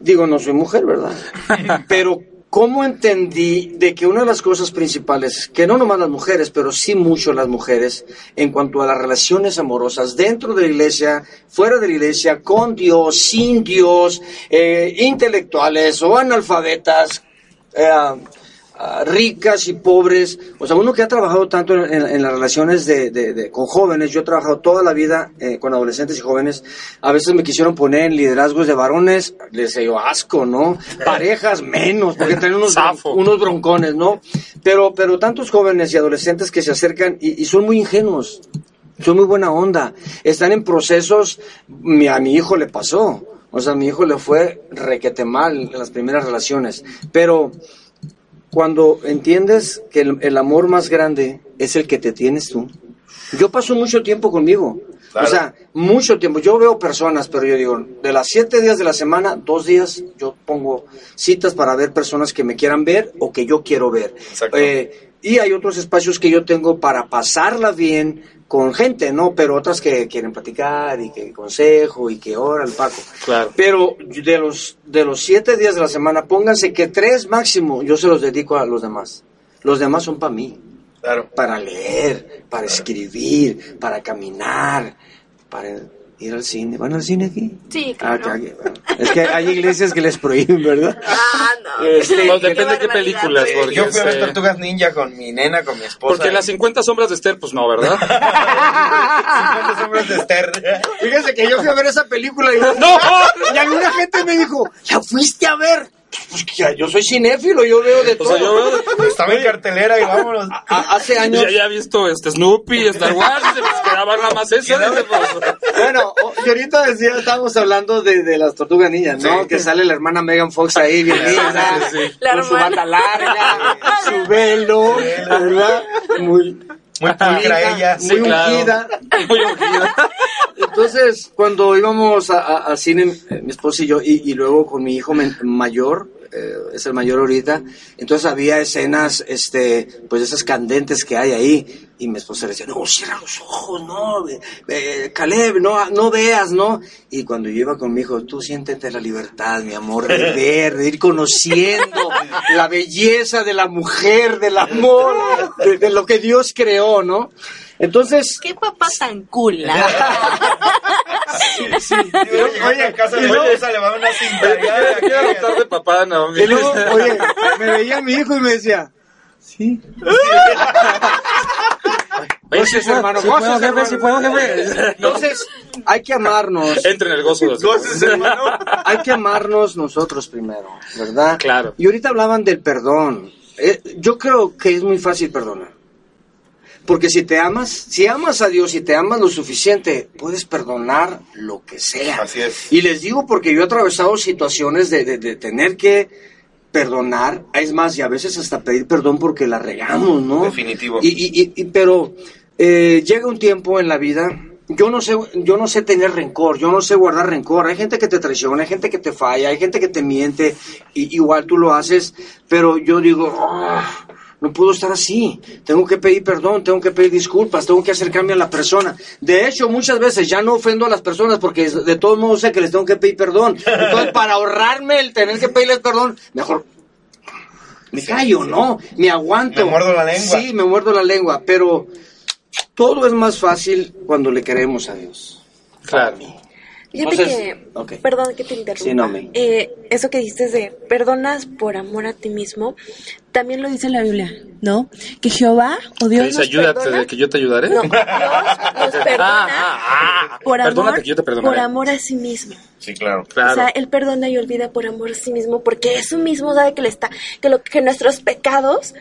Digo, no soy mujer, ¿verdad? Pero, ¿cómo entendí de que una de las cosas principales, que no nomás las mujeres, pero sí mucho las mujeres, en cuanto a las relaciones amorosas dentro de la iglesia, fuera de la iglesia, con Dios, sin Dios, eh, intelectuales o analfabetas, eh, ricas y pobres, o sea, uno que ha trabajado tanto en, en- en las relaciones de, de- de- con jóvenes, yo he trabajado toda la vida eh, con adolescentes y jóvenes, a veces me quisieron poner en liderazgos de varones, les dio asco, ¿no? Parejas menos, porque tienen unos broncones, ¿no? Pero, pero tantos jóvenes y adolescentes que se acercan y, y son muy ingenuos, son muy buena onda, están en procesos, mi- a mi hijo le pasó, o sea, a mi hijo le fue requete mal en las primeras relaciones, pero cuando entiendes que el, el amor más grande es el que te tienes tú. Yo paso mucho tiempo conmigo. Claro. O sea, mucho tiempo. Yo veo personas, pero yo digo, de las siete días de la semana, dos días yo pongo citas para ver personas que me quieran ver o que yo quiero ver. Exacto. Eh, y hay otros espacios que yo tengo para pasarla bien con gente, ¿no? Pero otras que quieren platicar y que consejo y que ora el Paco. Claro. Pero de los, de los siete días de la semana, pónganse que tres máximo yo se los dedico a los demás. Los demás son para mí, Claro. para leer, para escribir, para caminar, para ir al cine. ¿Van al cine aquí? Sí, Ah, claro. que- bueno. Es que hay iglesias que les prohíben, ¿verdad? Ah, no. Este, depende de qué películas. Porque, yo fui a ver este, Tortugas Ninja con mi nena, con mi esposa. porque las 50 sombras de Esther, pues no, ¿verdad? 50 sombras de Esther. Fíjense que yo fui a ver esa película y, ¡No! y alguna gente me dijo, ¿la fuiste a ver? Pues que ya, yo soy cinéfilo, yo veo de O todo. sea, yo veo- Estaba en cartelera y vámonos. A- hace años... ya había visto este Snoopy, Star Wars, y pues quedaba nada más eso. pues, Bueno, y ahorita decía, estábamos hablando de, de las tortugas niñas, ¿no? Sí. Que sale la hermana Megan Fox ahí, bien linda, sí, sí. La con su bata larga, su velo, ¿verdad? Muy, Muy ella. muy Sí, claro. ungida. Muy ungida. Entonces, cuando íbamos a, a- al cine, eh, mi esposa y yo, y, y luego con mi hijo mayor, eh, es el mayor ahorita, entonces había escenas, este, pues esas candentes que hay ahí, y mi esposa le decía, no, cierra los ojos, no, eh, eh, Caleb, no, no veas, ¿no? Y cuando yo iba con mi hijo, tú siéntete la libertad, mi amor, de ver, de ir conociendo la belleza de la mujer, del amor, de, de lo que Dios creó, ¿no? Entonces, Qué papá tan cool. ¿ah? Oye, oye, en casa de esposa le va una cinta. Quiero- Quiero adoptar de papá, Naomi. Y luego, oye, me veía mi hijo y me decía, sí. Oye, Goces, sí puedo, hermano, sí puedo, goces, jefe, sí puedo, jefe. Entonces, hay que amarnos. Entre en el gozo de Goces, hermano. Hay que amarnos nosotros primero, ¿verdad? Claro. Y ahorita hablaban del perdón. Eh, yo creo que es muy fácil perdonar. Porque si te amas, si amas a Dios y te amas lo suficiente, puedes perdonar lo que sea. Así es. Y les digo porque yo he atravesado situaciones de, de- de tener que perdonar, es más, y a veces hasta pedir perdón porque la regamos, ¿no? Definitivo. Y, y- y- y- pero eh, llega un tiempo en la vida, yo no sé, yo no sé tener rencor, yo no sé guardar rencor. Hay gente que te traiciona, hay gente que te falla, hay gente que te miente, y igual tú lo haces, pero yo digo, "Ah, no puedo estar así. Tengo que pedir perdón, tengo que pedir disculpas, tengo que acercarme a la persona. De hecho, muchas veces ya no ofendo a las personas porque de todos modos sé que les tengo que pedir perdón. Entonces, para ahorrarme el tener que pedirles perdón, mejor me callo, ¿no? Me aguanto. Me muerdo la lengua. Sí, me muerdo la lengua, pero todo es más fácil cuando le queremos a Dios. Claro. Fíjate Entonces, que, perdón que te interrumpa. Sí, no, me- Eh, eso que dices de perdonas por amor a ti mismo, también lo dice la Biblia, ¿no? Que Jehová o Que Dios dice, nos ayúdate, perdona. de que yo te ayudaré. No, Dios nos perdona Ah, ah, ah. por amor, Perdónate que yo te perdonaré. por amor a sí mismo. Sí, claro. Claro. O sea, él perdona y olvida por amor a sí mismo, porque eso mismo sabe que le está, que lo que nuestros pecados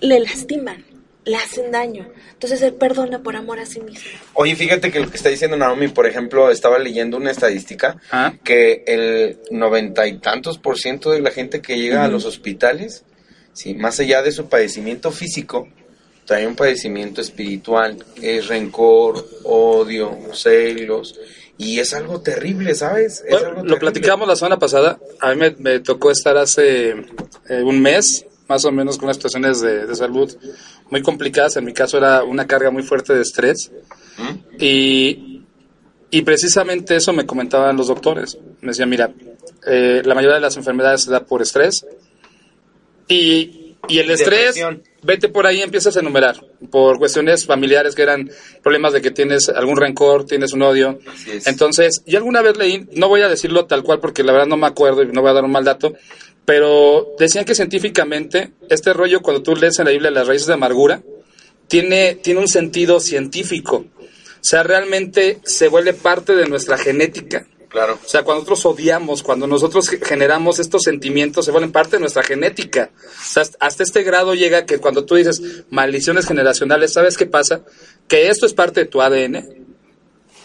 le lastiman, le hacen daño. Entonces él perdona por amor a sí mismo. Oye, fíjate que lo que está diciendo Naomi, por ejemplo, estaba leyendo una estadística Ah. que el noventa y tantos por ciento de la gente que llega a los hospitales, sí, más allá de su padecimiento físico, trae un padecimiento espiritual, es rencor, odio, celos, y es algo terrible, ¿sabes? Es Bueno, algo lo platicamos la semana pasada. A mí me, me tocó estar hace eh, un mes, más o menos, con unas situaciones de, de salud muy complicadas. En mi caso era una carga muy fuerte de estrés. Y, y precisamente eso me comentaban los doctores. Me decían, mira, eh, la mayoría de las enfermedades se da por estrés. Y, y el estrés, Depresión. vete por ahí y empiezas a enumerar. Por cuestiones familiares que eran problemas de que tienes algún rencor, tienes un odio. Entonces, yo alguna vez leí, no voy a decirlo tal cual porque la verdad no me acuerdo y no voy a dar un mal dato, pero decían que científicamente este rollo cuando tú lees en la Biblia las raíces de amargura tiene, tiene un sentido científico. O sea, realmente se vuelve parte de nuestra genética. Claro. O sea, cuando nosotros odiamos, cuando nosotros ge- generamos estos sentimientos, se vuelven parte de nuestra genética. O sea, hasta este grado llega que cuando tú dices maldiciones generacionales, ¿sabes qué pasa? Que esto es parte de tu ADN.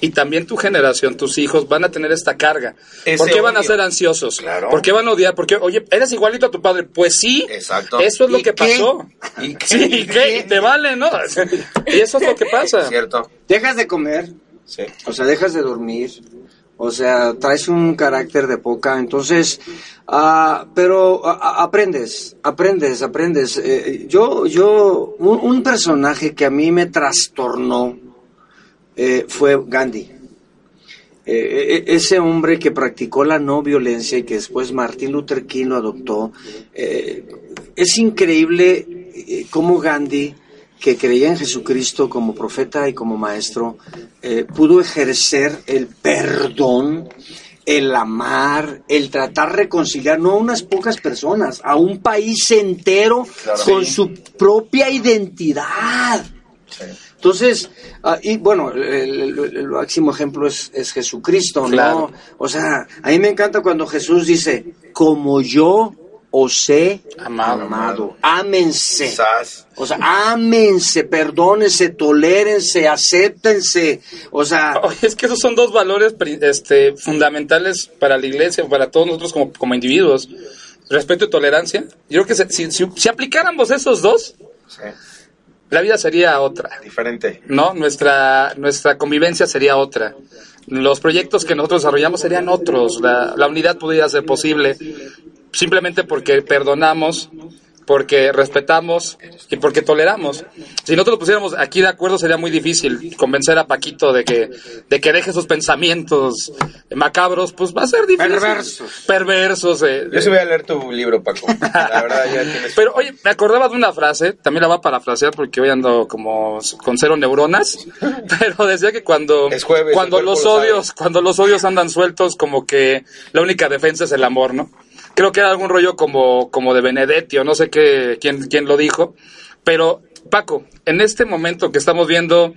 Y también tu generación, tus hijos van a tener esta carga. Ese ¿Por qué van a ser ansiosos? Claro. ¿Por qué van a odiar? Porque, oye, eres igualito a tu padre. Pues sí. Exacto. Eso es lo ¿Y que qué? pasó. ¿Y qué? Sí, ¿y qué? Y te vale, ¿no? Y eso es lo que pasa. Cierto. Dejas de comer, Sí. o sea, dejas de dormir, o sea, traes un carácter de poca, entonces, ah, pero a- a- aprendes, aprendes, aprendes. Eh, yo, yo, un, un personaje que a mí me trastornó eh, fue Gandhi. Eh, e- ese hombre que practicó la no violencia y que después Martin Luther King lo adoptó, eh, es increíble eh, cómo Gandhi, que creía en Jesucristo como profeta y como maestro, eh, pudo ejercer el perdón, el amar, el tratar de reconciliar, no a unas pocas personas, a un país entero Claro. con Sí. su propia identidad. Entonces, ah, y bueno, el, el- el máximo ejemplo es, es Jesucristo, ¿no? Claro. O sea, a mí me encanta cuando Jesús dice, como yo os he Amado. amado, ámense. O sea, ámense, perdónense, tolérense, acéptense. O sea, Oye, es que esos son dos valores pri- este, fundamentales para la iglesia, para todos nosotros como, como individuos. Respeto y tolerancia. Yo creo que se- si, si- si aplicáramos esos dos, Sí. La vida sería otra, Diferente. ¿no? Nuestra, nuestra convivencia sería otra. Los proyectos que nosotros desarrollamos serían otros. La, la unidad podría ser posible simplemente porque perdonamos, porque respetamos y porque toleramos. Si nosotros nos pusiéramos aquí de acuerdo sería muy difícil convencer a Paquito de que, de que deje sus pensamientos macabros, pues va a ser difícil. Perversos. Perversos. eh, Yo sí voy a leer tu libro, Paco. La verdad, ya tienes. pero oye, me acordaba de una frase, también la voy a parafrasear porque hoy ando como con cero neuronas, pero decía que cuando, Es jueves, cuando los lo odios, cuando los odios andan sueltos, como que la única defensa es el amor, ¿no? Creo que era algún rollo como, como de Benedetti o no sé qué, quién, quién lo dijo, pero Paco, en este momento que estamos viendo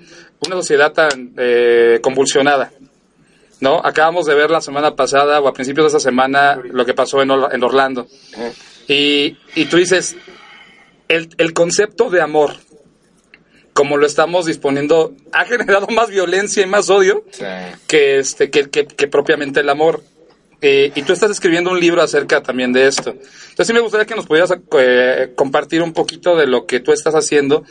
una sociedad tan eh, convulsionada, ¿no? Acabamos de ver la semana pasada o a principios de esa semana lo que pasó en, en Orlando. Y, y tú dices, el, el concepto de amor, como lo estamos disponiendo, ha generado más violencia y más odio Sí. que, este, que, que- que propiamente el amor. Eh, y tú estás escribiendo un libro acerca también de esto. Entonces sí me gustaría que nos pudieras eh, compartir un poquito de lo que tú estás haciendo,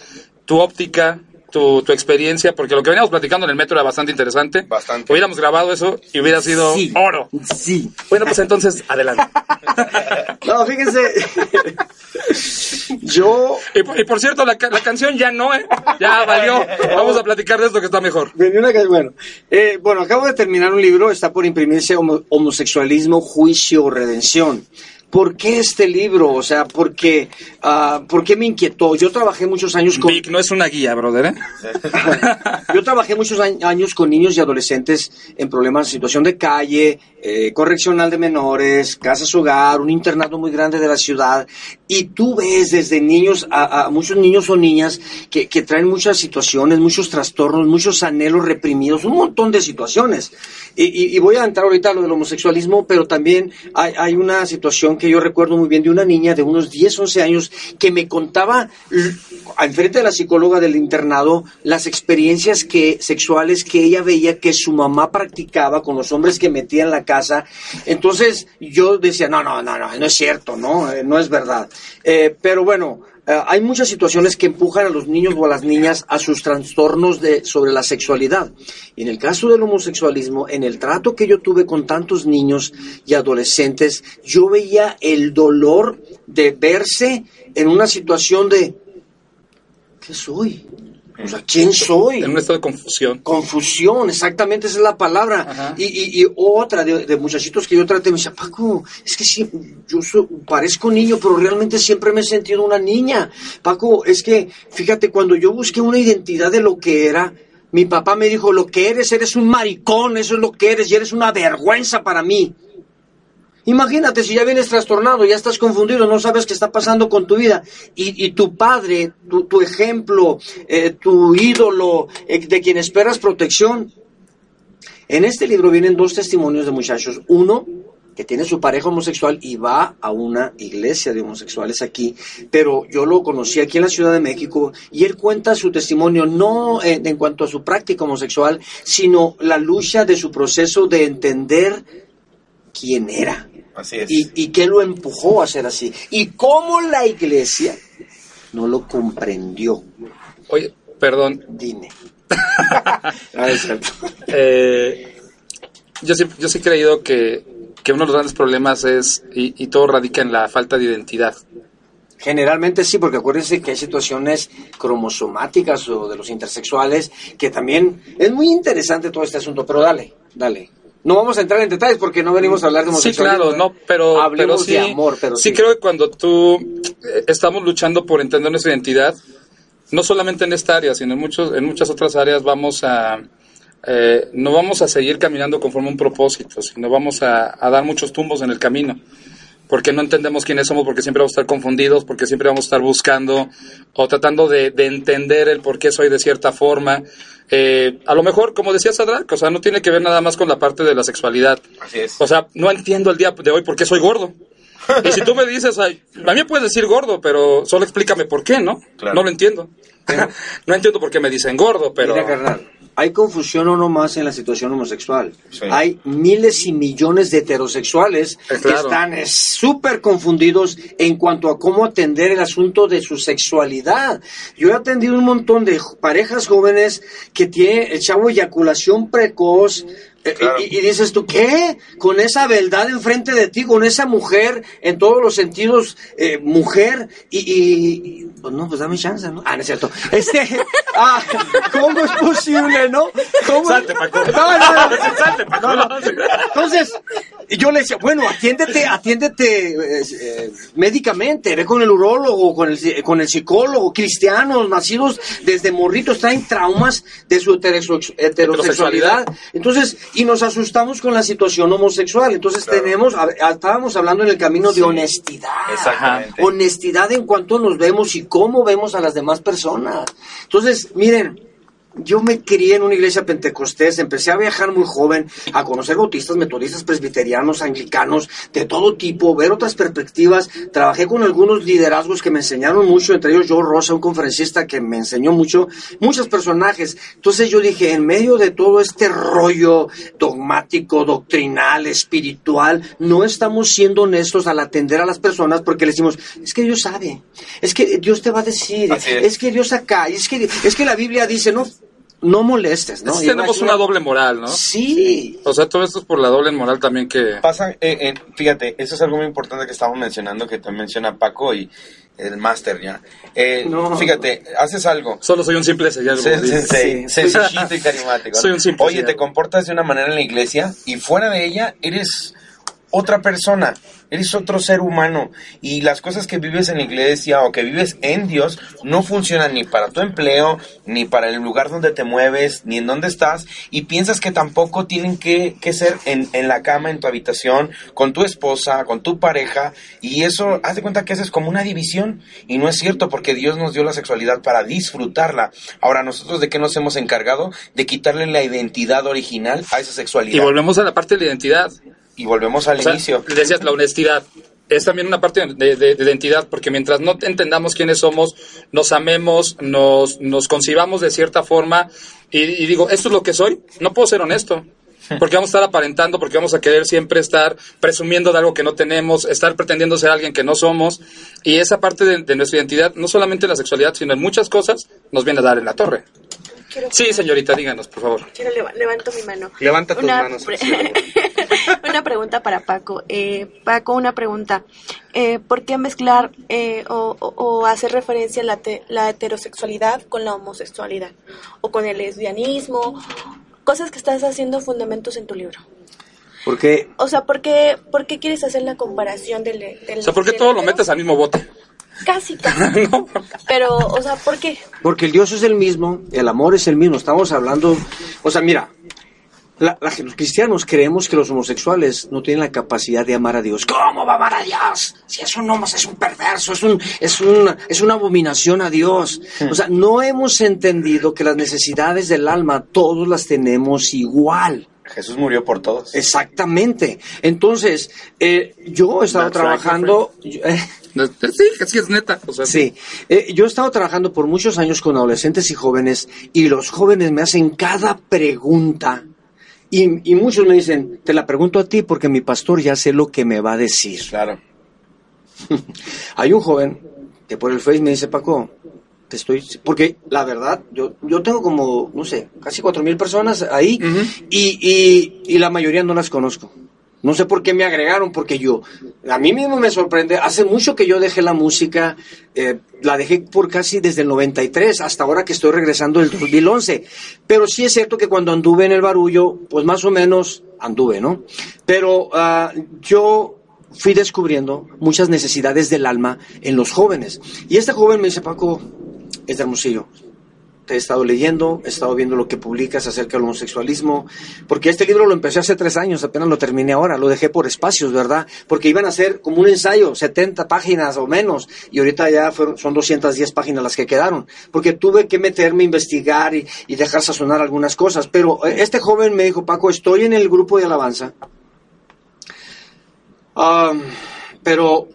tu óptica, tu, tu experiencia, porque lo que veníamos platicando en el metro era bastante interesante. Bastante. Hubiéramos grabado eso y hubiera sido Sí. oro. sí. Bueno, pues entonces, adelante. No, fíjense. Yo Y por, y por cierto, la, la canción ya no, ¿eh? Ya valió. Vamos a platicar de esto que está mejor. Bueno, eh, bueno, acabo de terminar un libro, está por imprimirse Homo- Homosexualismo, Juicio o Redención. ¿Por qué este libro? O sea, porque, ah, ¿por qué me inquietó? Yo trabajé muchos años con... Vic no es una guía, brother, ¿eh? Yo trabajé muchos años con niños y adolescentes en problemas, situación de calle, eh, correccional de menores, casas hogar, un internado muy grande de la ciudad. Y tú ves desde niños a, a muchos niños o niñas que, que traen muchas situaciones, muchos trastornos, muchos anhelos reprimidos, un montón de situaciones. Y, y- y voy a entrar ahorita a lo del homosexualismo, pero también hay, hay una situación que yo recuerdo muy bien de una niña de unos 10, 11 años que me contaba l- al frente de la psicóloga del internado las experiencias que, sexuales que ella veía que su mamá practicaba con los hombres que metía en la casa. Entonces yo decía, no, no, no, no, no es cierto, no, Eh, no es verdad. Eh, pero bueno, hay muchas situaciones que empujan a los niños o a las niñas a sus trastornos de, sobre la sexualidad. Y en el caso del homosexualismo, en el trato que yo tuve con tantos niños y adolescentes, yo veía el dolor de verse en una situación de, ¿qué soy? O sea, ¿quién soy? En un estado de confusión. Confusión, exactamente esa es la palabra. Y, y, y otra de, de muchachitos que yo traté me decía, Paco, es que sí, yo parezco niño, pero realmente siempre me he sentido una niña. Paco, es que, fíjate, cuando yo busqué una identidad de lo que era, mi papá me dijo, lo que eres, eres un maricón, eso es lo que eres, y eres una vergüenza para mí. Imagínate si ya vienes trastornado, ya estás confundido, no sabes qué está pasando con tu vida. Y, y tu padre, tu, tu ejemplo, eh, tu ídolo, eh, de quien esperas protección. En este libro vienen dos testimonios de muchachos. Uno, que tiene su pareja homosexual y va a una iglesia de homosexuales aquí, pero yo lo conocí aquí en la Ciudad de México y él cuenta su testimonio no eh, en cuanto a su práctica homosexual, sino la lucha de su proceso de entender quién era Así es. y, y qué lo empujó a ser así. Y cómo la iglesia no lo comprendió. Oye, perdón, Dime. Ah, es cierto. eh, yo, sí, yo sí he creído que, que uno de los grandes problemas es, y, y todo radica en la falta de identidad. Generalmente sí, porque acuérdense que hay situaciones cromosomáticas o de los intersexuales que también es muy interesante todo este asunto, pero dale, dale. No vamos a entrar en detalles porque no venimos a hablar de Sí, homosexualismo. claro, no, pero, hablemos pero sí, de amor, pero sí sí. creo que cuando tú eh, estamos luchando por entender nuestra identidad, no solamente en esta área, sino en muchos, en muchas otras áreas vamos a eh, no vamos a seguir caminando conforme a un propósito, sino vamos a, a dar muchos tumbos en el camino. Porque no entendemos quiénes somos, porque siempre vamos a estar confundidos, porque siempre vamos a estar buscando o tratando de, de entender el por qué soy de cierta forma. Eh, a lo mejor, como decía Sadrak, o sea, no tiene que ver nada más con la parte de la sexualidad. Así es. O sea, no entiendo el día de hoy por qué soy gordo. Y si tú me dices, ay, a mí me puedes decir gordo, pero solo explícame por qué, ¿no? Claro. No lo entiendo. no entiendo por qué me dicen gordo, pero... Mira, carnal, hay confusión o no más en la situación homosexual. Sí. Hay miles y millones de heterosexuales Eh, claro. que están eh, súper confundidos en cuanto a cómo atender el asunto de su sexualidad. Yo he atendido un montón de parejas jóvenes que tienen el chavo eyaculación precoz. eh, Claro. Y, y dices tú, ¿qué? Con esa beldad enfrente de ti, con esa mujer, en todos los sentidos, eh, mujer, y, y- y- pues no, pues dame chance, ¿no? Ah, no es cierto. Este, ah, ¿cómo es posible, no? ¿Cómo? Salte, Paco. No, no, no. Salte, Paco. No, no. Entonces, yo le decía, bueno, atiéndete, atiéndete eh, eh, médicamente, ve con el urólogo, con el, con el psicólogo, cristianos, nacidos desde morritos, traen traumas de su heterosex- heterosexualidad. Entonces, y nos asustamos con la situación homosexual. Entonces, Claro. tenemos, a- estábamos hablando en el camino de honestidad. Exactamente. Honestidad en cuanto nos vemos y cómo vemos a las demás personas. Entonces, miren, yo me crié en una iglesia pentecostés, empecé a viajar muy joven, a conocer bautistas, metodistas, presbiterianos, anglicanos, de todo tipo, ver otras perspectivas. Trabajé con algunos liderazgos que me enseñaron mucho, entre ellos Joe Rosa, un conferencista que me enseñó mucho, muchos personajes. Entonces yo dije, en medio de todo este rollo dogmático, doctrinal, espiritual, no estamos siendo honestos al atender a las personas porque le decimos, es que Dios sabe, es que Dios te va a decir, es. es que Dios acá, es que, es que la Biblia dice, no, no molestes, ¿no? Tenemos una- una doble moral, ¿no? Sí. O sea, todo esto es por la doble moral también que... Pasa, eh, eh, fíjate, eso es algo muy importante que estamos mencionando, que también menciona Paco y el máster ya. Eh, No. Fíjate, haces algo. Solo soy un simple sencillito y carismático. ¿no? Soy un simple Oye, te comportas de una manera en la iglesia y fuera de ella eres otra persona, eres otro ser humano y las cosas que vives en la iglesia o que vives en Dios no funcionan ni para tu empleo, ni para el lugar donde te mueves, ni en dónde estás y piensas que tampoco tienen que, que ser en, en la cama, en tu habitación, con tu esposa, con tu pareja y eso, haz de cuenta que eso es como una división y no es cierto porque Dios nos dio la sexualidad para disfrutarla. Ahora, nosotros de qué nos hemos encargado? De quitarle la identidad original a esa sexualidad. Y volvemos a la parte de la identidad. Y volvemos al O sea, inicio. decías la honestidad. Es también una parte de, de- de identidad, porque mientras no entendamos quiénes somos, nos amemos, nos, nos concibamos de cierta forma, y, y digo, esto es lo que soy, no puedo ser honesto. Porque vamos a estar aparentando, porque vamos a querer siempre estar presumiendo de algo que no tenemos, estar pretendiendo ser alguien que no somos. Y esa parte de, de nuestra identidad, no solamente en la sexualidad, sino en muchas cosas, nos viene a dar en la torre. Quiero- Sí, señorita, díganos, por favor. Quiero leva- levanto mi mano. Levanta tus Una manos, pre- por favor. una pregunta para Paco. Eh, Paco, una pregunta. Eh, ¿Por qué mezclar eh, o, o- o hacer referencia a la, te- la heterosexualidad con la homosexualidad? O con el lesbianismo. Cosas que estás haciendo fundamentos en tu libro. Porque O sea, ¿por qué, por qué quieres hacer la comparación del... del O sea, ¿por qué todo lo metes al mismo bote? Casi, casi. ¿No? Pero, o sea, ¿por qué? Porque el Dios es el mismo, el amor es el mismo. Estamos hablando, o sea, mira, la- la- los cristianos creemos que los homosexuales no tienen la capacidad de amar a Dios. ¿Cómo va a amar a Dios? Si es un homo, es un perverso, es, un, es, una, es una abominación a Dios. O sea, no hemos entendido que las necesidades del alma todos las tenemos igual. Jesús murió por todos. Exactamente. Entonces, eh, yo he estado That's right, trabajando... yo- eh, Sí, sí, es neta. O sea, Sí, Eh, yo he estado trabajando por muchos años con adolescentes y jóvenes y los jóvenes me hacen cada pregunta y, y muchos me dicen, te la pregunto a ti porque mi pastor ya sé lo que me va a decir. Claro. Hay un joven que por el Face me dice, Paco, te estoy... Porque la verdad, yo, yo tengo como, no sé, casi cuatro mil personas ahí y, y, y la mayoría no las conozco. No sé por qué me agregaron, porque yo, a mí mismo me sorprende, hace mucho que yo dejé la música, eh, la dejé por casi desde el 93 hasta ahora que estoy regresando del 2011. Pero sí es cierto que cuando anduve en el barullo, pues más o menos anduve, ¿no? Pero ah, yo fui descubriendo muchas necesidades del alma en los jóvenes. Y este joven me dice, Paco, es de Hermosillo. Te he estado leyendo, he estado viendo lo que publicas acerca del homosexualismo, porque este libro lo empecé hace tres años, apenas lo terminé ahora, lo dejé por espacios, ¿verdad? Porque iban a ser como un ensayo, 70 páginas o menos, y ahorita ya fueron, son 210 páginas las que quedaron, porque tuve que meterme a investigar y, y dejar sazonar algunas cosas. Pero eh, este joven me dijo, Paco, estoy en el grupo de alabanza, pero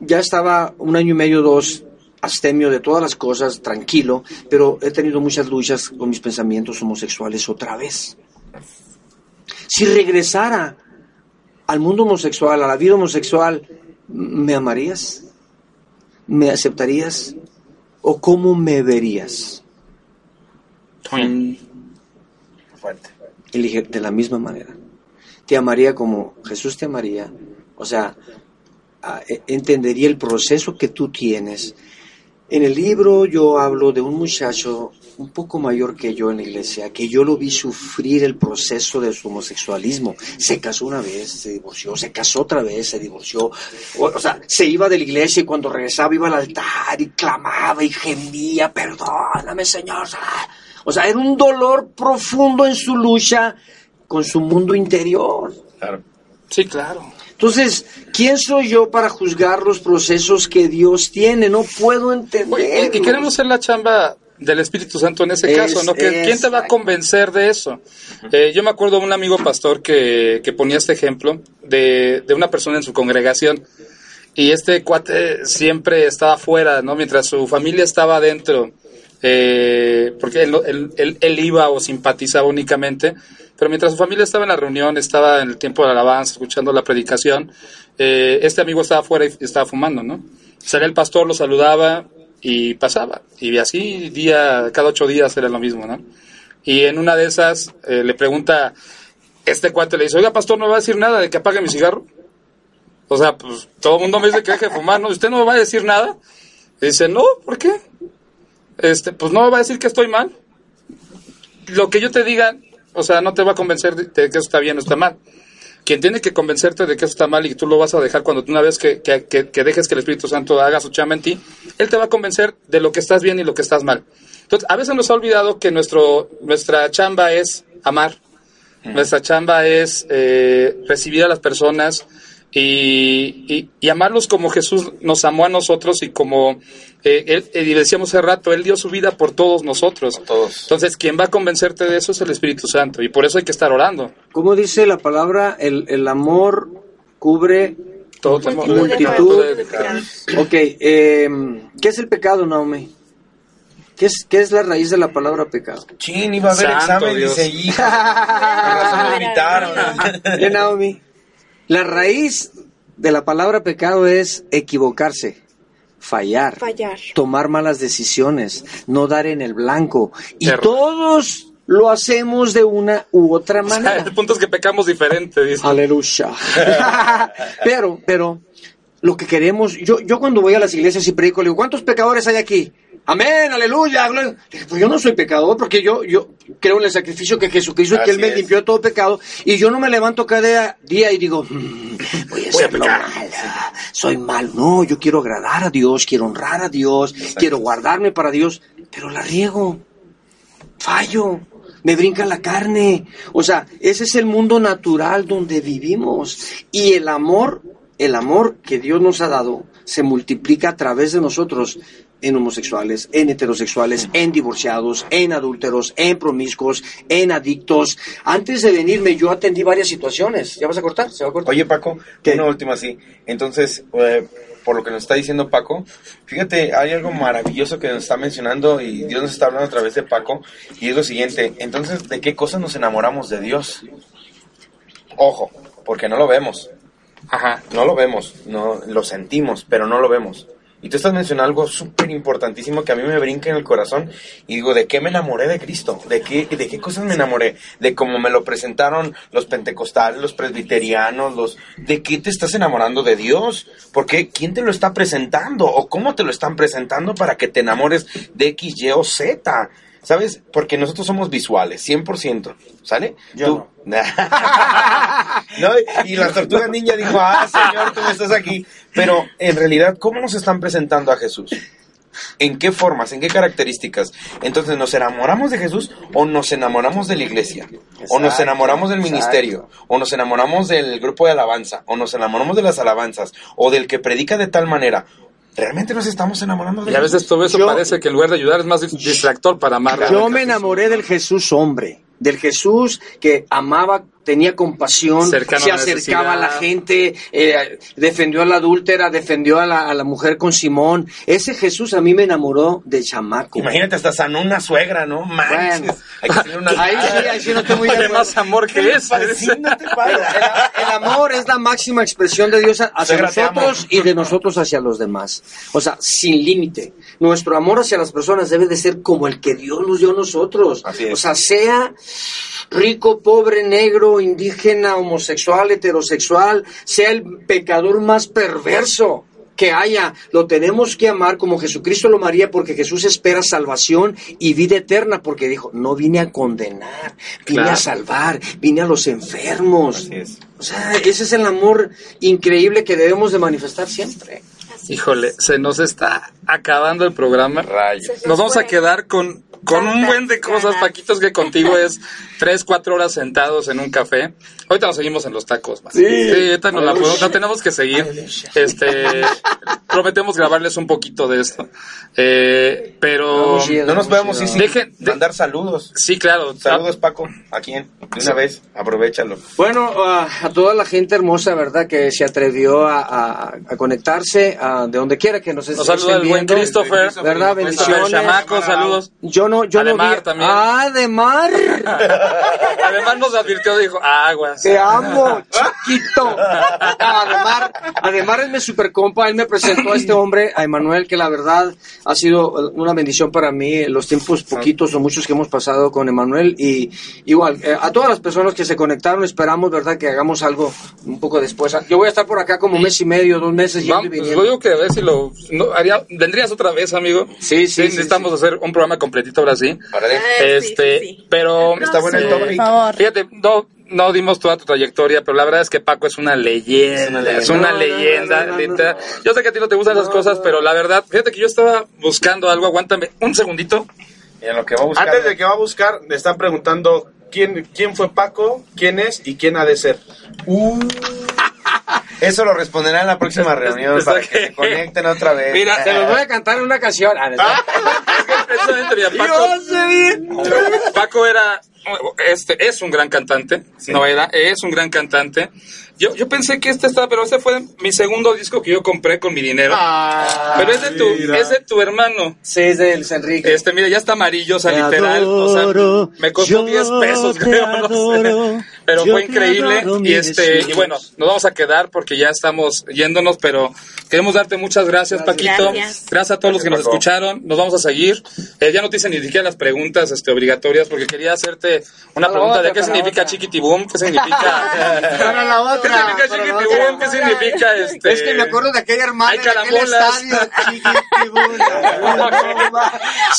ya estaba un año y medio, dos, astemio de todas las cosas, tranquilo, pero he tenido muchas luchas con mis pensamientos homosexuales otra vez. Si regresara al mundo homosexual, a la vida homosexual, ¿me amarías? ¿Me aceptarías? ¿O cómo me verías? Fuerte. Y le dije, de la misma manera. Te amaría como Jesús te amaría. O sea, ah, e- entendería el proceso que tú tienes. En el libro yo hablo de un muchacho un poco mayor que yo en la iglesia, que yo lo vi sufrir el proceso de su homosexualismo. Se casó una vez, se divorció, se casó otra vez, se divorció. O, o sea, se iba de la iglesia y cuando regresaba iba al altar y clamaba y gemía, perdóname Señor. O sea, era un dolor profundo en su lucha con su mundo interior. Claro. Sí, claro. Entonces, ¿quién soy yo para juzgar los procesos que Dios tiene? No puedo entender. y, queremos hacer la chamba del Espíritu Santo en ese Es- caso, ¿no? Que- ¿Quién te va a convencer de eso? Eh, yo me acuerdo de un amigo pastor que, que ponía este ejemplo de, de una persona en su congregación y este cuate siempre estaba fuera, ¿no? Mientras su familia estaba adentro, eh, porque él, él, él- él iba o simpatizaba únicamente, pero mientras su familia estaba en la reunión, estaba en el tiempo de alabanza, escuchando la predicación, eh, este amigo estaba fuera y estaba fumando, ¿no? Salía el pastor, lo saludaba y pasaba. Y así día, cada ocho días era lo mismo, ¿no? Y en una de esas eh, le pregunta, este cuate le dice, oiga pastor, ¿no va a decir nada de que apague mi cigarro? O sea, pues todo el mundo me dice que deje de fumar, ¿no? ¿Usted no me va a decir nada? Y dice, no, ¿por qué? Este, pues no va a decir que estoy mal. Lo que yo te diga, o sea, no te va a convencer de, que eso está bien o está mal. Quien tiene que convencerte de que eso está mal y tú lo vas a dejar cuando una vez que, que, que- que dejes que el Espíritu Santo haga su chamba en ti, Él te va a convencer de lo que estás bien y lo que estás mal. Entonces, a veces nos ha olvidado que nuestro, nuestra chamba es amar, nuestra chamba es eh, recibir a las personas y, y- y amarlos como Jesús nos amó a nosotros y como eh, él, y decíamos hace rato, Él dio su vida por todos nosotros. Por todos. Entonces, quien va a convencerte de eso es el Espíritu Santo y por eso hay que estar orando. ¿Cómo dice la palabra? El, el amor cubre... Todo temor. Multitud. de pecados. Ok, eh, ¿qué es el pecado, Naomi? ¿Qué es, ¿Qué es la raíz de la palabra pecado? Chin, iba a haber Santo examen, Dios. dice, razón me invitaron. Eh, Naomi, la raíz de la palabra pecado es equivocarse, fallar, Fallar. tomar malas decisiones, no dar en el blanco. Y Error. todos lo hacemos de una u otra O sea, manera. el punto es que pecamos diferente, dice. Aleluya. pero, pero, lo que queremos, yo, yo cuando voy a las iglesias y predico, le digo, ¿cuántos pecadores hay aquí? Amén, aleluya. gloria". Dije, Pues yo no soy pecador porque yo, yo creo en el sacrificio que Jesucristo, que Él me es. limpió todo pecado. Y yo no me levanto cada día y digo, "Mm, voy a hacerlo mal, soy mal. No, yo quiero agradar a Dios, quiero honrar a Dios, quiero guardarme para Dios, pero la riego fallo, me brinca la carne. O sea, ese es el mundo natural donde vivimos. Y el amor, el amor que Dios nos ha dado, se multiplica a través de nosotros en homosexuales, en heterosexuales, en divorciados, en adúlteros, en promiscuos, en adictos. Antes de venirme yo atendí varias situaciones. ¿Ya vas a cortar? ¿Se va a cortar? Oye, Paco, ¿Qué? una última así. Entonces, eh, por lo que nos está diciendo Paco, fíjate, hay algo maravilloso que nos está mencionando y Dios nos está hablando a través de Paco, y es lo siguiente. Entonces, ¿de qué cosas nos enamoramos de Dios? Ojo, porque no lo vemos. Ajá. No lo vemos, no lo sentimos, pero no lo vemos. Y tú estás mencionando algo súper importantísimo que a mí me brinca en el corazón y digo, ¿de qué me enamoré de Cristo? ¿De qué, ¿De qué cosas me enamoré? De cómo me lo presentaron los pentecostales, los presbiterianos, los... ¿De qué te estás enamorando de Dios? ¿Por qué? ¿Quién te lo está presentando? ¿O cómo te lo están presentando para que te enamores de X, Y o Z? ¿Sabes? Porque nosotros somos visuales, 100%, ¿sale? Yo Tú- no, y la tortuga ninja dijo, ah, señor, tú no estás aquí. Pero en realidad, ¿cómo nos están presentando a Jesús? ¿En qué formas? ¿En qué características? Entonces, ¿nos enamoramos de Jesús o nos enamoramos de la iglesia? ¿O nos enamoramos del exacto. ministerio? ¿O nos enamoramos del grupo de alabanza? ¿O nos enamoramos de las alabanzas? ¿O del que predica de tal manera? ¿Realmente nos estamos enamorando de Y a veces todo eso Yo- parece que en lugar de ayudar es más dis- distractor para amar. Yo me enamoré del Jesús hombre, del Jesús que amaba, tenía compasión, Cercano se a la acercaba a la gente, eh, defendió a la adúltera, defendió a la, a la mujer con Simón. Ese Jesús a mí me enamoró de chamaco. Imagínate, hasta sanó una suegra, ¿no? Manches. Bueno. Hay que tener una... Ahí sí, ahí sí no acuerdo. más amor que. Fascínate, padre. el, el amor es la máxima expresión de Dios hacia Suegra, te nosotros y de nosotros hacia los demás. O sea, sin límite. Nuestro amor hacia las personas debe de ser como el que Dios nos dio a nosotros. Así es. O sea, sea rico, pobre, negro, indígena, homosexual, heterosexual, sea el pecador más perverso que haya, lo tenemos que amar como Jesucristo lo amaría porque Jesús espera salvación y vida eterna porque dijo, no vine a condenar, vine Claro. a salvar, vine a los enfermos. Así es. O sea, ese es el amor increíble que debemos de manifestar siempre. Híjole, se nos está acabando el programa. Rayos. Nos vamos a quedar con, con un buen de cosas, Paquitos, que contigo es tres, cuatro horas sentados en un café. Ahorita nos seguimos en los tacos. man. Sí. ahorita nos la podemos- no tenemos que seguir. Este, prometemos grabarles un poquito de esto. Eh, pero sí, No nos podemos ir sin Dejen- de- mandar saludos. sí, claro. Saludos, Paco. ¿A quién? De una vez, aprovechalo. Bueno, ah, a toda la gente hermosa, ¿verdad? Que se atrevió a, a- a conectarse a de donde quiera que nos Nos estén saluda el buen viendo. Christopher. ¿Verdad? Christopher Bendiciones. Chamaco, saludos. Yo no, yo no Ademar vi. también. Ah, de mar. Además nos advirtió, dijo, aguas. Te amo, chiquito. Ademar, Ademar es mi super compa. Él me presentó a este hombre, a Emanuel, que la verdad ha sido una bendición para mí los tiempos poquitos o muchos que hemos pasado con Emanuel. Y igual, eh, a todas las personas que se conectaron, esperamos, ¿verdad?, que hagamos algo un poco después. Yo voy a estar por acá como un mes y medio, dos meses. y pues, yo digo que a ver si lo... no, haría, ¿Vendrías otra vez, amigo? Sí, sí, sí, necesitamos hacer un programa completito ahora sí. Sí, este, sí, sí. pero... Está bueno el favor. Fíjate, no, no dimos toda tu trayectoria, pero la verdad es que Paco es una leyenda. Es una leyenda. No, no. Yo sé que a ti no te gustan esas cosas, pero la verdad, fíjate que yo estaba buscando algo. Aguántame un segundito. Y en lo que va a buscar. Antes de que va a buscar, le están preguntando quién, quién fue Paco, quién es y quién ha de ser. Eso lo responderá en la próxima reunión para que se conecten otra vez. Mira, Se los voy a cantar en una canción. Ah. Precisamente, mira, Paco, Paco era, este, es un gran cantante, no era, es un gran cantante. Yo, yo pensé que este estaba, pero este fue mi segundo disco que yo compré con mi dinero. Ah, pero es de tu, mira. es de tu hermano. Sí, es de Luis Enrique. Este, mira, ya está amarillo, o sea, Te literal. o sea, adoro, me costó yo 10 pesos, creo, no adoro, sé. Pero fue increíble. adoro, Y este, Jesús. y bueno, nos vamos a quedar porque ya estamos yéndonos, pero queremos darte muchas gracias, Paquito. Gracias. Gracias a todos los que nos Paco. escucharon. Nos vamos a seguir. Eh, ya no te hice ni siquiera las preguntas este, obligatorias porque quería hacerte una Para pregunta otra, de qué significa chiquitibum, qué significa. Para la otra, ¿Qué significa para la chiquitibum? ¿Qué significa este? Es que me acuerdo de aquella hermana Hay aquel estadio. chiquitibuna.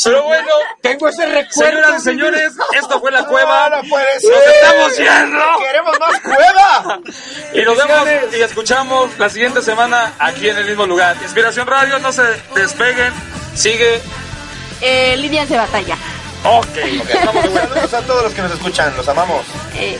Pero bueno, Tengo ese recuerdo. señoras y señores, esto fue la cueva. No, no puede ser. Nos estamos yendo. ¡Queremos más cueva! Y nos vemos y escuchamos la siguiente semana aquí en el mismo lugar. Inspiración Radio, no se despeguen. Sigue. Eh, líneas de batalla. Ok. Saludos a todos los que nos escuchan, los amamos. Eh,